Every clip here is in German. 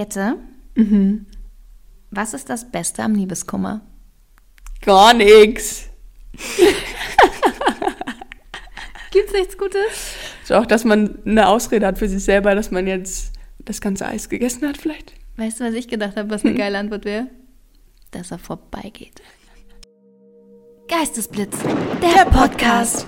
Jette, Mhm. was ist das Beste am Liebeskummer? Gar nichts. Gibt's nichts Gutes? So auch, dass man eine Ausrede hat für sich selber, dass man jetzt das ganze Eis gegessen hat vielleicht. Weißt du, was ich gedacht habe, was eine geile Antwort wäre? Dass er vorbeigeht. Geistesblitz, der, Podcast.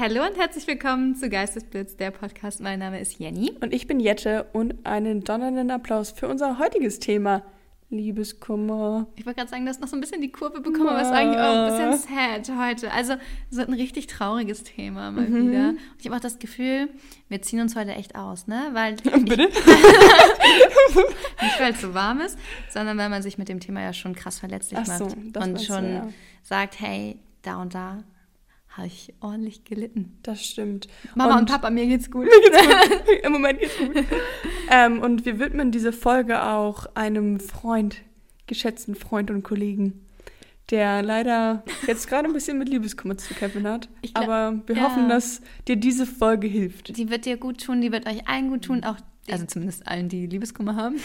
Hallo und herzlich willkommen zu Geistesblitz, der Podcast. Mein Name ist Jenny. Und ich bin Jette und einen donnernden Applaus für unser heutiges Thema. Liebeskummer. Ich wollte gerade sagen, du hast noch so ein bisschen die Kurve bekommen, aber es war eigentlich auch ein bisschen sad heute. Also so ein richtig trauriges Thema mal wieder. Und ich habe auch das Gefühl, wir ziehen uns heute echt aus, ne? Weil Bitte? nicht weil es so warm ist, sondern weil man sich mit dem Thema ja schon krass verletzlich Ach so, macht und schon ja. sagt, hey, da und da habe ich ordentlich gelitten. Das stimmt. Mama und, Papa, mir geht's gut. Im Moment geht's gut. ähm, und wir widmen diese Folge auch einem Freund, geschätzten Freund und Kollegen, der leider jetzt gerade ein bisschen mit Liebeskummer zu kämpfen hat. Glaub- Aber wir ja. hoffen, dass dir diese Folge hilft. Die wird dir gut tun, die wird euch allen gut tun, auch also zumindest allen, die Liebeskummer haben.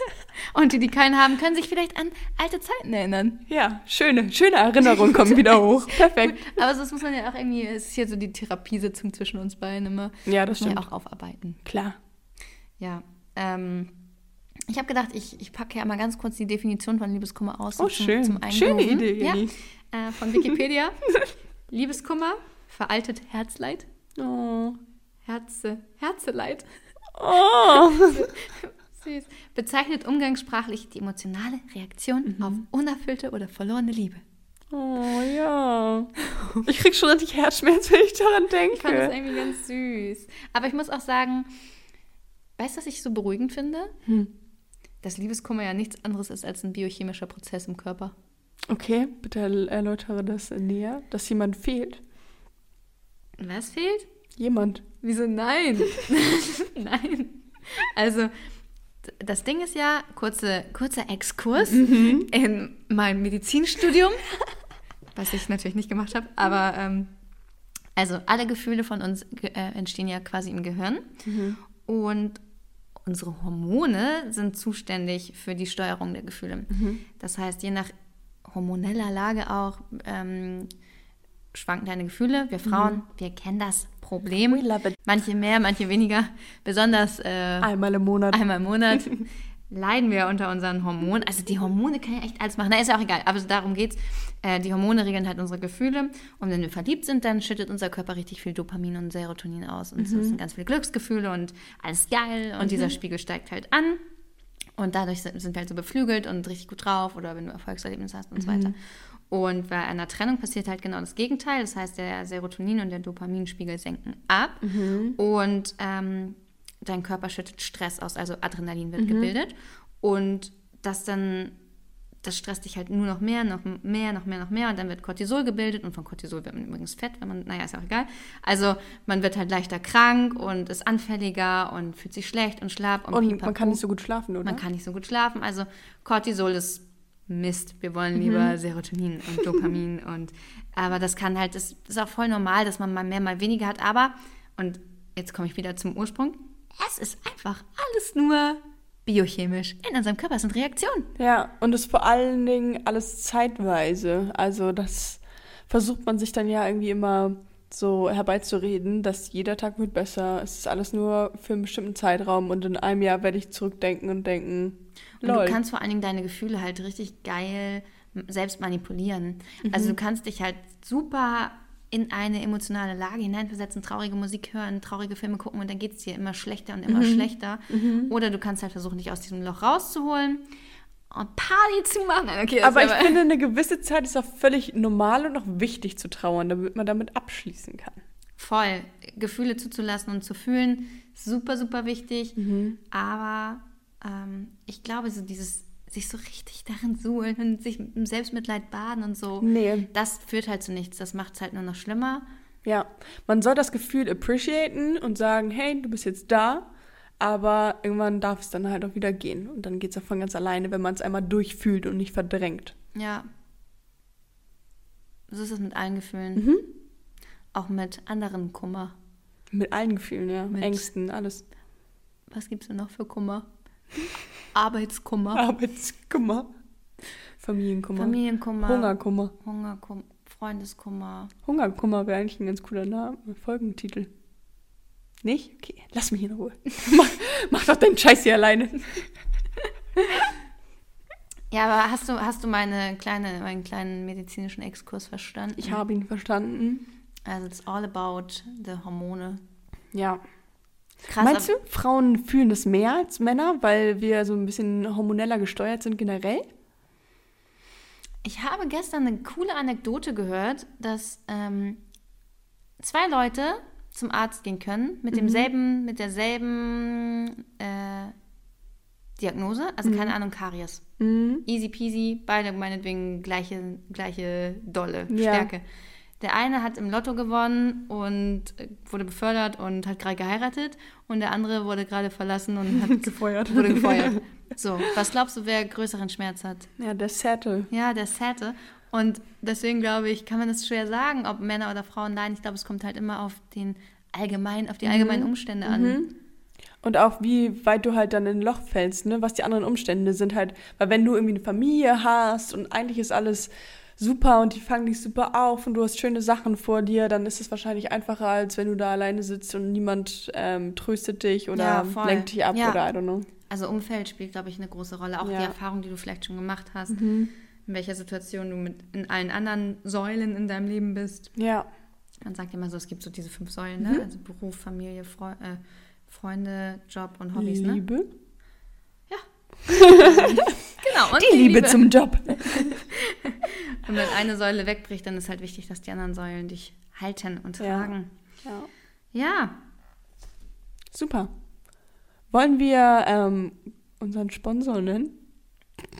und die, die keinen haben, können sich vielleicht an alte Zeiten erinnern. Ja, schöne, schöne Erinnerungen kommen wieder hoch. Perfekt. Aber das muss man ja auch irgendwie, es ist hier so die Therapiesitzung zwischen uns beiden immer. Ja, das Muss man ja stimmt. auch aufarbeiten. Klar. Ja. Ähm, ich habe gedacht, ich, ich packe ja mal ganz kurz die Definition von Liebeskummer aus. Oh, schön. Zum Schöne Eingrooven. Idee, Jenny. Ja, äh, von Wikipedia. Liebeskummer, veraltet Herzleid, Oh. Herze, Herzeleid. Oh. Süß. Bezeichnet umgangssprachlich die emotionale Reaktion Mhm. auf unerfüllte oder verlorene Liebe. Oh ja. Ich krieg schon richtig Herzschmerz, wenn ich daran denke. Ich fand das irgendwie ganz süß. Aber ich muss auch sagen, weißt du, was ich so beruhigend finde? Hm. Dass Liebeskummer ja nichts anderes ist als ein biochemischer Prozess im Körper. Okay, bitte erläutere das näher, dass jemand fehlt. Was fehlt? Jemand. Wieso nein? nein. Also, das Ding ist ja, kurze, kurzer Exkurs in mein Medizinstudium, was ich natürlich nicht gemacht habe, aber ähm, also alle Gefühle von uns äh, entstehen ja quasi im Gehirn und unsere Hormone sind zuständig für die Steuerung der Gefühle. Das heißt, je nach hormoneller Lage auch ähm, schwanken deine Gefühle. Wir Frauen, wir kennen das Problem. Manche mehr, manche weniger. Besonders äh, Einmal im Monat. einmal im Monat leiden wir unter unseren Hormonen. Also die Hormone können ja echt alles machen. Na, ist ja auch egal. Aber darum geht's. Äh, die Hormone regeln halt unsere Gefühle. Und wenn wir verliebt sind, dann schüttet unser Körper richtig viel Dopamin und Serotonin aus. Und so sind ganz viele Glücksgefühle und alles geil. Und dieser Spiegel steigt halt an. Und dadurch sind sind wir halt so beflügelt und richtig gut drauf oder wenn du Erfolgserlebnisse hast und so weiter. Und bei einer Trennung passiert halt genau das Gegenteil. Das heißt, der Serotonin- und der Dopaminspiegel senken ab. Und ähm, dein Körper schüttet Stress aus, also Adrenalin wird gebildet. Und das dann, das stresst dich halt nur noch mehr, noch mehr, noch mehr, noch mehr. Und dann wird Cortisol gebildet. Und von Cortisol wird man übrigens fett, wenn man, naja, ist auch egal. Also man wird halt leichter krank und ist anfälliger und fühlt sich schlecht und schlapp. Und, Und man kann nicht so gut schlafen, oder? Man kann nicht so gut schlafen. Also Cortisol ist Mist. Wir wollen lieber Serotonin und Dopamin und aber das kann halt, das ist auch voll normal, dass man mal mehr, mal weniger hat. Aber und jetzt komme ich wieder zum Ursprung. Es ist einfach alles nur biochemisch. In unserem Körper Es sind Reaktionen. Ja, und das vor allen Dingen alles zeitweise. Also das versucht man sich dann ja irgendwie immer so herbeizureden, dass jeder Tag wird besser. Es ist alles nur für einen bestimmten Zeitraum und in einem Jahr werde ich zurückdenken und denken, Und lol. du kannst vor allen Dingen deine Gefühle halt richtig geil selbst manipulieren. Also du kannst dich halt super in eine emotionale Lage hineinversetzen, traurige Musik hören, traurige Filme gucken und dann geht es dir immer schlechter und immer schlechter. Oder du kannst halt versuchen, dich aus diesem Loch rauszuholen und Party zu machen. Okay, aber ich finde, eine gewisse Zeit ist auch völlig normal und auch wichtig zu trauern, damit man damit abschließen kann. voll. Gefühle zuzulassen und zu fühlen, super, super wichtig. Aber ähm, ich glaube, so dieses sich so richtig darin suhlen und sich im Selbstmitleid baden und so, Nee. das führt halt zu nichts. Das macht es halt nur noch schlimmer. Ja, man soll das Gefühl appreciaten und sagen, hey, du bist jetzt da, aber irgendwann darf es dann halt auch wieder gehen. Und dann geht es auch von ganz alleine, wenn man es einmal durchfühlt und nicht verdrängt. Ja. So ist es mit allen Gefühlen. Mhm. Auch mit anderen Kummer. Mit allen Gefühlen, ja. Mit- Ängsten, alles. Was gibt es denn noch für Kummer? Arbeitskummer. Arbeitskummer. Familienkummer. Familienkummer. Hungerkummer. Hungerkummer. Freundeskummer. Hungerkummer wäre eigentlich ein ganz cooler Name, Folgentitel. Nicht? Okay, lass mich in Ruhe. mach, mach doch deinen Scheiß hier alleine. Ja, aber hast du, hast du meine kleine, meinen kleinen medizinischen Exkurs verstanden? Ich habe ihn verstanden. Also, it's all about the Hormone. Ja. Krass. Meinst du, Frauen fühlen das mehr als Männer, weil wir so ein bisschen hormoneller gesteuert sind generell? Ich habe gestern eine coole Anekdote gehört, dass ähm, zwei Leute zum Arzt gehen können mit demselben, mit derselben äh, Diagnose, also keine Ahnung, Karies. Mhm. Easy peasy, beide meinetwegen gleiche, gleiche Dolle, Ja. Stärke. Der eine hat im Lotto gewonnen und äh, wurde befördert und hat gerade geheiratet und der andere wurde gerade verlassen und hat Gefeuert. wurde gefeuert. So, was glaubst du, wer größeren Schmerz hat? Ja, der Settle. Ja, der Sette. Und deswegen glaube ich, kann man das schwer sagen, ob Männer oder Frauen leiden. Ich glaube, es kommt halt immer auf den allgemein, auf die allgemeinen Umstände an. Und auch wie weit du halt dann in ein Loch fällst, ne? Was die anderen Umstände sind halt. Weil wenn du irgendwie eine Familie hast und eigentlich ist alles super und die fangen dich super auf und du hast schöne Sachen vor dir, dann ist es wahrscheinlich einfacher, als wenn du da alleine sitzt und niemand ähm, tröstet dich oder Ja, lenkt dich ab Ja. oder I don't know. Also Umfeld spielt, glaube ich, eine große Rolle. Auch Ja. die Erfahrung, die du vielleicht schon gemacht hast, in welcher Situation du mit in allen anderen Säulen in deinem Leben bist. Ja. Man sagt immer so, es gibt so diese fünf Säulen, Mhm. ne? Also Beruf, Familie, Freu äh, Freunde, Job und Hobbys, ne? Liebe. Genau, und Die Liebe, zum Job. Und wenn eine Säule wegbricht, dann ist halt wichtig, dass die anderen Säulen dich halten und Ja. tragen. Ja. Ja, Super. Wollen wir ähm, unseren Sponsor nennen?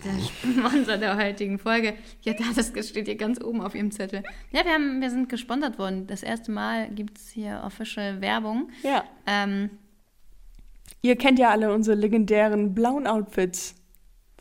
der Sponsor der heutigen Folge. Ja, da, das steht hier ganz oben auf ihrem Zettel. Ja, wir, haben, wir sind gesponsert worden. Das erste Mal gibt es hier official Werbung. Ja. Ähm, Ihr kennt ja alle unsere legendären blauen Outfits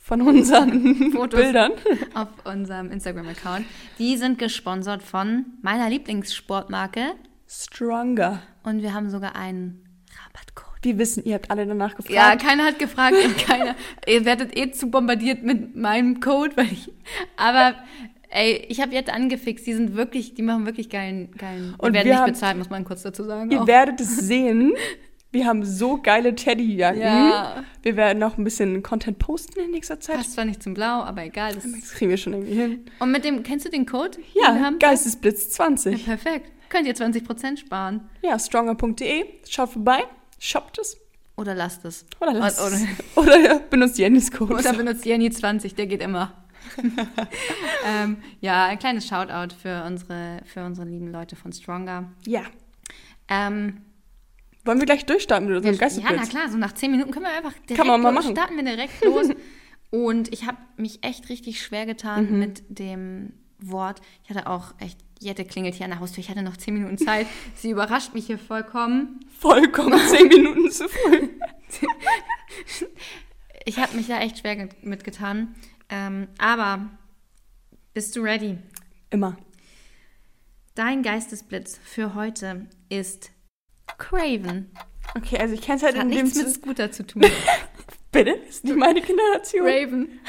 von unseren Fotos. Bildern. auf unserem Instagram-Account. Die sind gesponsert von meiner Lieblingssportmarke. Stronger. Und wir haben sogar einen Rabattcode. Wir wissen, ihr habt alle danach gefragt. Ja, keiner hat gefragt und keiner. Ihr werdet eh zu bombardiert mit meinem Code, weil ich. Aber ey, ich habe jetzt angefixt. Die sind wirklich, die machen wirklich geilen, geilen. Und die werden wir nicht bezahlt, muss man kurz dazu sagen. Ihr auch. werdet es sehen. Wir haben so geile Teddyjacken. Ja. Wir werden noch ein bisschen Content posten in nächster Zeit. Passt zwar nicht zum Blau, aber egal. Das Das kriegen wir schon irgendwie hin. und mit dem, kennst du den Code? Ja? Geistesblitz Ja, 20. perfekt. Könnt ihr 20% sparen. Ja, stronger.de. Schaut vorbei, shoppt es Oder lasst es. oder lasst Oder- es. Oder benutzt Jennys Code. Oder benutzt Jenny 20, der geht immer. ähm, ja, ein kleines Shoutout für unsere, für unsere lieben Leute von Stronger. Ja. Ähm, Wollen wir gleich durchstarten mit unserem ja, na klar, so nach 10 Minuten können wir einfach direkt Kann man mal machen. starten wir direkt los. Und ich habe mich echt richtig schwer getan Mhm. mit dem Wort. Ich hatte auch echt, Jette klingelt hier an der Haustür. Ich hatte noch 10 Minuten Zeit. Sie überrascht mich hier vollkommen. Vollkommen zehn Minuten zu früh. Ich habe mich da echt schwer ge- mitgetan. Ähm, aber bist du ready? Immer. Dein Geistesblitz für heute ist Craven. Okay, also ich kenne es halt Das hat in dem nichts mit Scooter zu tun. Bitte? Ist nicht meine Generation. Raven.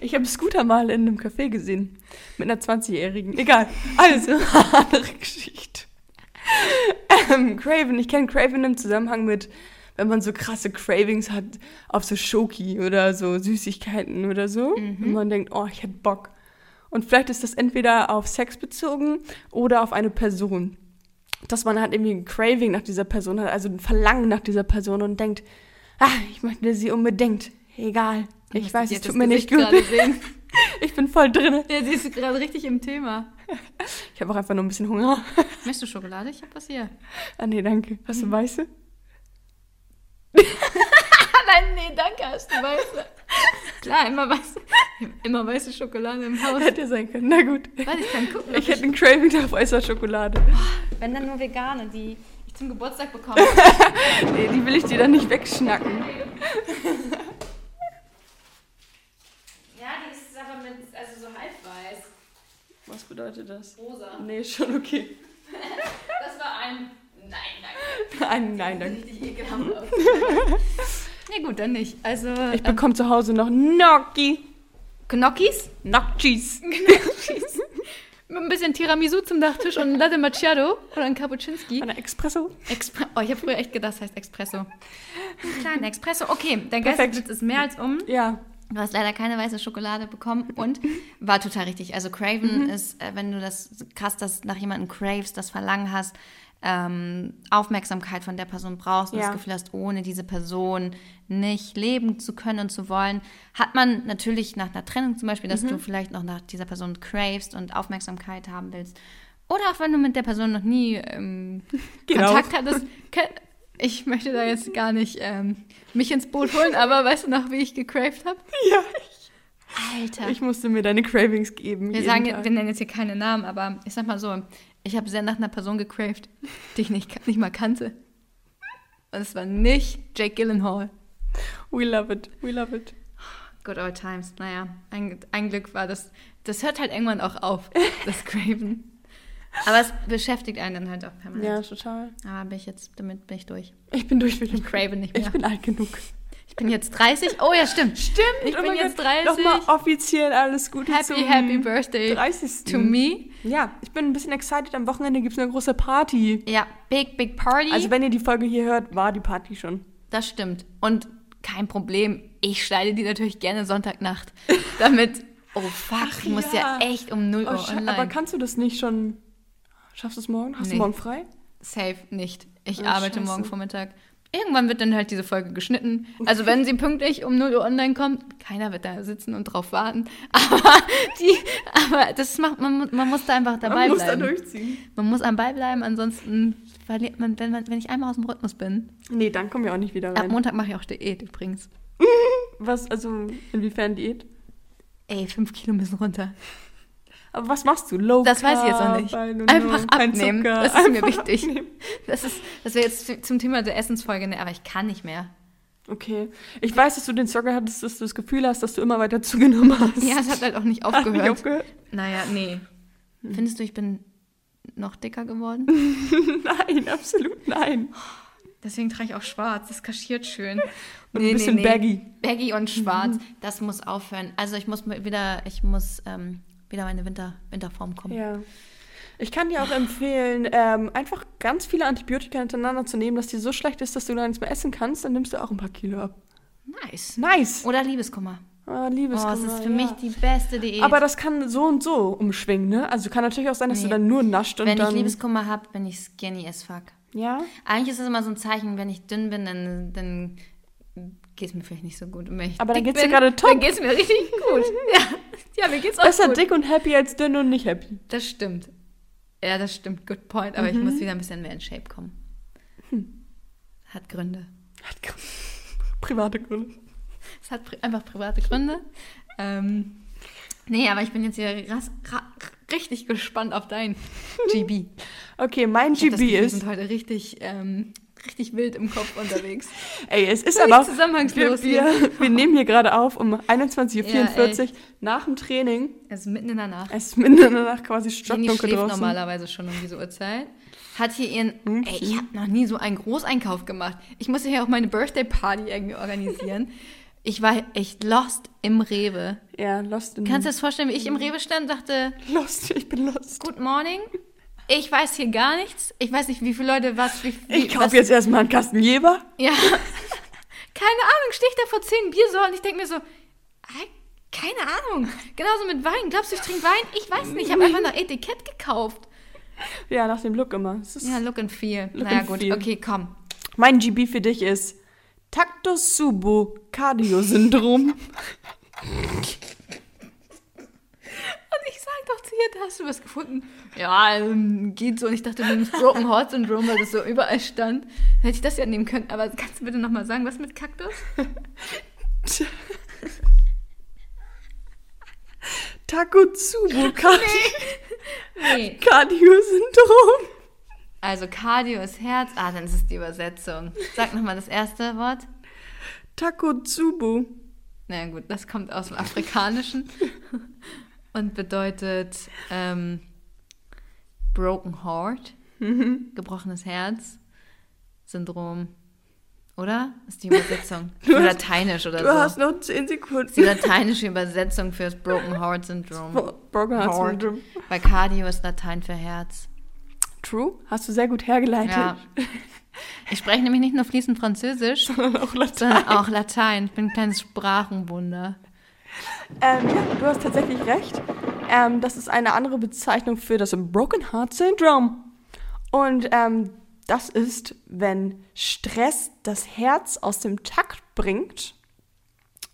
Ich habe Scooter mal in einem Café gesehen. Mit einer 20-Jährigen. Egal. Also, andere Geschichte. Ähm, Craven. Ich kenne Craven im Zusammenhang mit, wenn man so krasse Cravings hat auf so Schoki oder so Süßigkeiten oder so. Und man denkt, oh, ich hätte Bock. Und vielleicht ist das entweder auf Sex bezogen oder auf eine Person. Dass man halt irgendwie ein Craving nach dieser Person hat, also ein Verlangen nach dieser Person und denkt, ah, ich möchte sie unbedingt. Egal. Ich Musst weiß, es tut mir nicht gut. Ich bin voll drin. Ja, sie ist gerade richtig im Thema. Ich habe auch einfach nur ein bisschen Hunger. Möchtest du Schokolade? Ich habe was hier. Ah, nee, danke. Hast du weiße? Nein, nee, danke, hast du weiße. Klar, immer weiße, immer weiße Schokolade im Haus. Hätte sein können. Na gut. Warte, ich kann gucken, Ich hätte ein Craving nach weißer Schokolade. wenn dann nur vegane, die ich zum Geburtstag bekomme. Nee, die will ich dir dann nicht wegschnacken. ja, die ist aber mit, also so halb weiß, Was bedeutet das? rosa. Nee, schon okay. Das war ein Nein, danke. Nein, nein, danke. Richtig ekelhaft. Nee, gut, dann nicht. Also, Ich bekomme zu Hause noch Gnocchi. Gnocchis Gnocchis. mit ein bisschen Tiramisu zum Nachtisch und ein Latte Macchiato oder ein Cappuccino. Eine Espresso. Expre oh, ich habe früher echt gedacht, das heißt Espresso. Ein kleiner Espresso. Okay, dein. Geistesblitz ist mehr als um. Ja. Du hast leider keine weiße Schokolade bekommen und war total richtig. Also Craven ist, äh, wenn du das krass, das nach jemandem craves, das Verlangen hast, ähm, Aufmerksamkeit von der Person brauchst und Ja. das Gefühl hast, ohne diese Person nicht leben zu können und zu wollen, hat man natürlich nach einer Trennung zum Beispiel, dass du vielleicht noch nach dieser Person cravest und Aufmerksamkeit haben willst. Oder auch wenn du mit der Person noch nie ähm, Genau. Kontakt hattest. Ich möchte da jetzt gar nicht ähm, mich ins Boot holen, aber weißt du noch, wie ich gecraved habe? Ja. Alter. Ich musste mir deine Cravings geben. wir sagen, Tag. wir nennen jetzt hier keine Namen, aber ich sag mal so, ich habe sehr nach einer Person gecraved, die ich nicht, nicht mal kannte. Und es war nicht Jake Gyllenhaal. We love it. We love it. Good old times. Naja, ein, ein Glück war das. Das hört halt irgendwann auch auf, das Craven. Aber es beschäftigt einen dann halt auch Ja, permanent. total. Aber bin ich jetzt, damit bin ich durch. Ich bin durch mit dem Ich crave nicht mehr. Ich bin alt genug. Ich bin jetzt 30. Oh ja, stimmt. Stimmt. Ich bin jetzt 30. Nochmal offiziell alles Gute Happy, zum happy birthday 30. to me. Ja, ich bin ein bisschen excited. Am Wochenende gibt es eine große Party. Ja, big, big party. Also wenn ihr die Folge hier hört, war die Party schon. das stimmt. Und kein Problem. Ich schneide die natürlich gerne Sonntagnacht. Damit. Oh fuck, Ach ich muss ja. ja. echt um 0 Oh, Uhr scha- online. aber kannst du das nicht schon... Schaffst du es morgen? Hast Nee. du morgen frei? Safe nicht. Ich Oh, arbeite scheiße. morgen Vormittag. Irgendwann wird dann halt diese Folge geschnitten. Also wenn sie pünktlich um 0 Uhr online kommt, keiner wird da sitzen und drauf warten. Aber, die, aber das macht, man, man muss da einfach dabei Man muss da bleiben. durchziehen. Man muss am Ball bleiben, ansonsten verliert man, wenn, man, wenn ich einmal aus dem Rhythmus bin. Nee, dann kommen wir auch nicht wieder Ab rein. Montag mache ich auch Diät übrigens. Was, also inwiefern Diät? Ey, fünf Kilo müssen runter. Aber was machst du? Low Das weiß ich jetzt noch nicht. Einfach abnehmen. Zucker, Das ist mir wichtig. abnehmen. Das ist, das wäre jetzt zum Thema der Essensfolge, ne? aber ich kann nicht mehr. Okay. Ich weiß, dass du den Struggle hattest, dass du das Gefühl hast, dass du immer weiter zugenommen hast. Ja, es hat halt auch nicht Hat aufgehört. nicht aufgehört? Naja, nee. Findest du, ich bin noch dicker geworden? Nein, absolut nein. Deswegen trage ich auch schwarz. Das kaschiert schön. Und ein bisschen baggy. Baggy und schwarz. Das muss aufhören. Also ich muss wieder, ich muss ähm, wieder meine Winter, Winterform kommen. Ja. Ich kann dir auch empfehlen, ähm, einfach ganz viele Antibiotika hintereinander zu nehmen, dass dir so schlecht ist, dass du gar nichts mehr essen kannst, dann nimmst du auch ein paar Kilo ab. Nice. Nice. Oder Liebeskummer. Oh, Oh, Liebeskummer, es ist für ja. mich die beste Diät. Aber das kann so und so umschwingen, ne? Also kann natürlich auch sein, dass du Nee. dann nur nascht und wenn ich Liebeskummer habe, bin ich skinny as fuck. ja? Eigentlich ist es immer so ein Zeichen, wenn ich dünn bin, dann, dann geht es mir vielleicht nicht so gut. Und wenn ich Aber dann dick geht's dir gerade top. Dann geht es mir richtig gut. ja. ja, mir geht's auch Besser gut. dick und happy als dünn und nicht happy. Das stimmt. Ja, das stimmt. Good point. Aber ich Mhm. muss wieder ein bisschen mehr in Shape kommen. Hm. Hat Gründe. Hat gr- Private Gründe. Es hat pri einfach private Gründe. Ähm, nee, aber ich bin jetzt hier richtig gespannt auf dein GB. Okay, mein Ich GB Gefühl, wir ist... sind heute richtig, ähm, richtig wild im Kopf unterwegs. Ey, es ist Völlig aber... zusammenhangslos Wir, wir, wir nehmen hier gerade auf um 21.44 Uhr Ja, nach dem Training. Es ist mitten in der Nacht. Es ist mitten in der Nacht quasi stockdunkel draußen. normalerweise schon um diese Uhrzeit. Hat hier ihren. Mhm. Ey, ich habe noch nie so einen Großeinkauf gemacht. Ich musste hier auch meine Birthday Party irgendwie organisieren. Ich war echt lost im Rewe. Ja, lost in... Kannst du dir das vorstellen, wie ich im Rewe stand und dachte, Lost, ich bin lost. Good morning. Ich weiß hier gar nichts. Ich weiß nicht, wie viele Leute was. Wie, wie, Ich kaufe jetzt erstmal einen Kasten Jeber. Ja. Keine Ahnung, stehe ich da vor zehn Biersorten und ich denke mir so, keine Ahnung. Genauso mit Wein. Glaubst du, ich trinke Wein? Ich weiß nicht. Ich habe einfach nach Etikett gekauft. Ja, nach dem Look immer. Ja, look and feel. Look naja, gut. feel. Okay, komm. Mein GB für dich ist Taktosubo-Cardio-Syndrom. Doch zu ihr, da hast du was gefunden. Ja, ähm, geht so. Und ich dachte, du nimmst Broken Heart Syndrome, weil das so überall stand. Dann hätte ich das ja nehmen können. Aber kannst du bitte nochmal sagen, was mit Kaktus? Takotsubo-Cardio-Syndrom. Nee. Also Cardio ist Herz. Ah, dann ist es die Übersetzung. Sag nochmal das erste Wort. Takotsubo. Na gut, das kommt aus dem Afrikanischen und bedeutet ähm, Broken Heart, gebrochenes Herz, Syndrom Oder? Ist die Übersetzung. Für Lateinisch oder Du so. hast noch 10 ist die Sekunden. lateinische Übersetzung fürs Broken Heart Syndrome. Broken Heart Heart. Syndrome. Weil Cardio ist Latein für Herz. True. Hast du sehr gut hergeleitet. Ja. Ich spreche nämlich nicht nur fließend Französisch, Sondern auch Latein. sondern auch Latein. Ich bin ein kleines Sprachenwunder. Ähm, ja, du hast tatsächlich recht. Ähm, das ist eine andere Bezeichnung für das Broken Heart Syndrome. Und ähm, das ist, wenn Stress das Herz aus dem Takt bringt.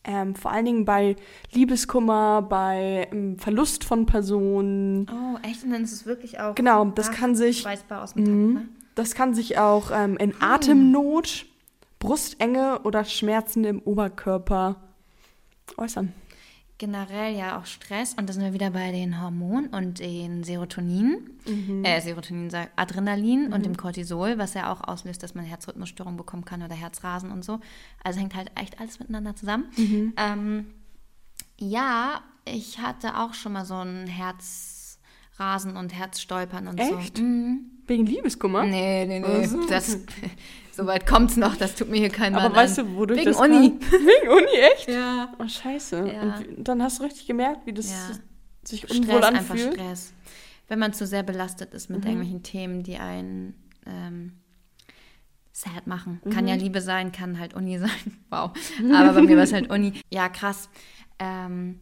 Ähm, vor allen Dingen bei Liebeskummer, bei ähm, Verlust von Personen. Oh, echt? Und dann ist es wirklich auch Genau, das kann sich- Takt, ne? Das kann sich auch ähm, in Atemnot, Brustenge oder Schmerzen im Oberkörper äußern. Generell ja auch Stress. Und da sind wir wieder bei den Hormonen und den Serotonin. Äh, Serotonin, sag, Adrenalin und dem Cortisol, was ja auch auslöst, dass man Herzrhythmusstörungen bekommen kann oder Herzrasen und so. Also hängt halt echt alles miteinander zusammen. Ähm, ja, ich hatte auch schon mal so ein Herzrasen und Herzstolpern und Echt? so. Mhm. Wegen Liebeskummer? Nee, nee, nee. Ach so. Das, so weit kommt's noch, das tut mir hier kein Aber Mann weißt an. du, wodurch Wegen das Uni. kam? Wegen Uni, echt? Ja. Oh, scheiße. Ja. Und dann hast du richtig gemerkt, wie das Ja. sich Stress, unwohl einfach anfühlt. Stress. Wenn man zu sehr belastet ist Mhm. mit irgendwelchen Themen, die einen ähm, sad machen. Kann Mhm. ja Liebe sein, kann halt Uni sein. Wow. Aber bei mir war es halt Uni. Ja, krass. Ähm,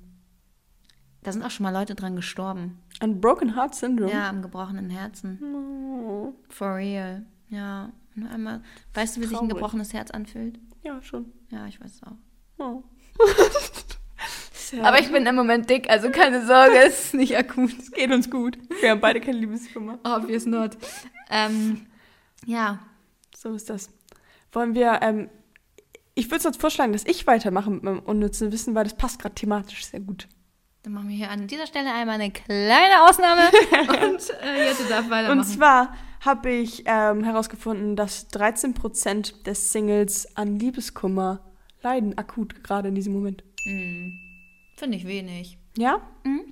da sind auch schon mal Leute dran gestorben. Ein Broken Heart Syndrome. Ja, am gebrochenen Herzen. Oh. For real. Ja. Nur einmal. Weißt du, wie sich ein Traurig. gebrochenes Herz anfühlt? Ja, schon. Ja, ich weiß es auch. Oh. Aber ich bin im Moment dick, also keine Sorge, es ist nicht akut. es geht uns gut. Wir haben beide kein Liebeskummer. Obvious not. Ähm, ja, So ist das. Wollen wir, ähm, ich würde sonst vorschlagen, dass ich weitermache mit meinem unnützen Wissen, weil das passt gerade thematisch sehr gut. Dann machen wir hier an dieser Stelle einmal eine kleine Ausnahme und äh, Jette darf weitermachen. Und zwar habe ich ähm, herausgefunden, dass 13% der Singles an Liebeskummer leiden, akut, gerade in diesem Moment. Hm, Finde ich wenig. Ja? Mhm.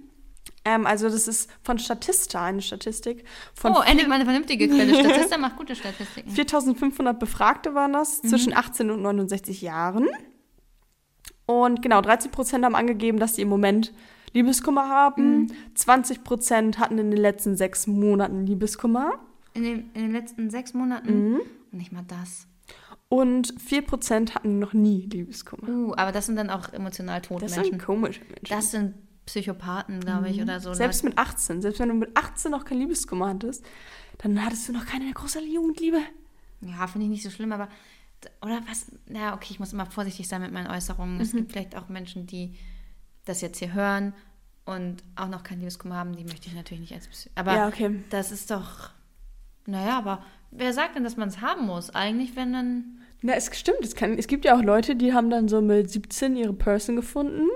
Ähm, also das ist von Statista, eine Statistik. Von oh, endlich mal eine vernünftige Quelle. Statista macht gute Statistiken. 4500 Befragte waren das, Mhm. zwischen 18 und 69 Jahren. Und genau, 13% haben angegeben, dass sie im Moment Liebeskummer haben. Mhm. 20% hatten in den letzten sechs Monaten Liebeskummer. In den, in den letzten sechs Monaten? Mhm. Nicht mal das. Und 4% hatten noch nie Liebeskummer. Uh, aber das sind dann auch emotional tote Das Menschen. sind komische Menschen. Das sind Psychopathen, glaube ich, oder so. Selbst Leute- mit 18, selbst wenn du mit 18 noch kein Liebeskummer hattest, dann hattest du noch keine große Jugendliebe. Ja, finde ich nicht so schlimm, aber. Oder was? Ja, okay, ich muss immer vorsichtig sein mit meinen Äußerungen. Es gibt vielleicht auch Menschen, die das jetzt hier hören und auch noch kein Liebeskummer haben. Die möchte ich natürlich nicht als. Psy aber Ja, okay. das ist doch. Naja, aber wer sagt denn, dass man es haben muss? Eigentlich, wenn dann. Na, es stimmt. Es, kann, es gibt ja auch Leute, die haben dann so mit 17 ihre Person gefunden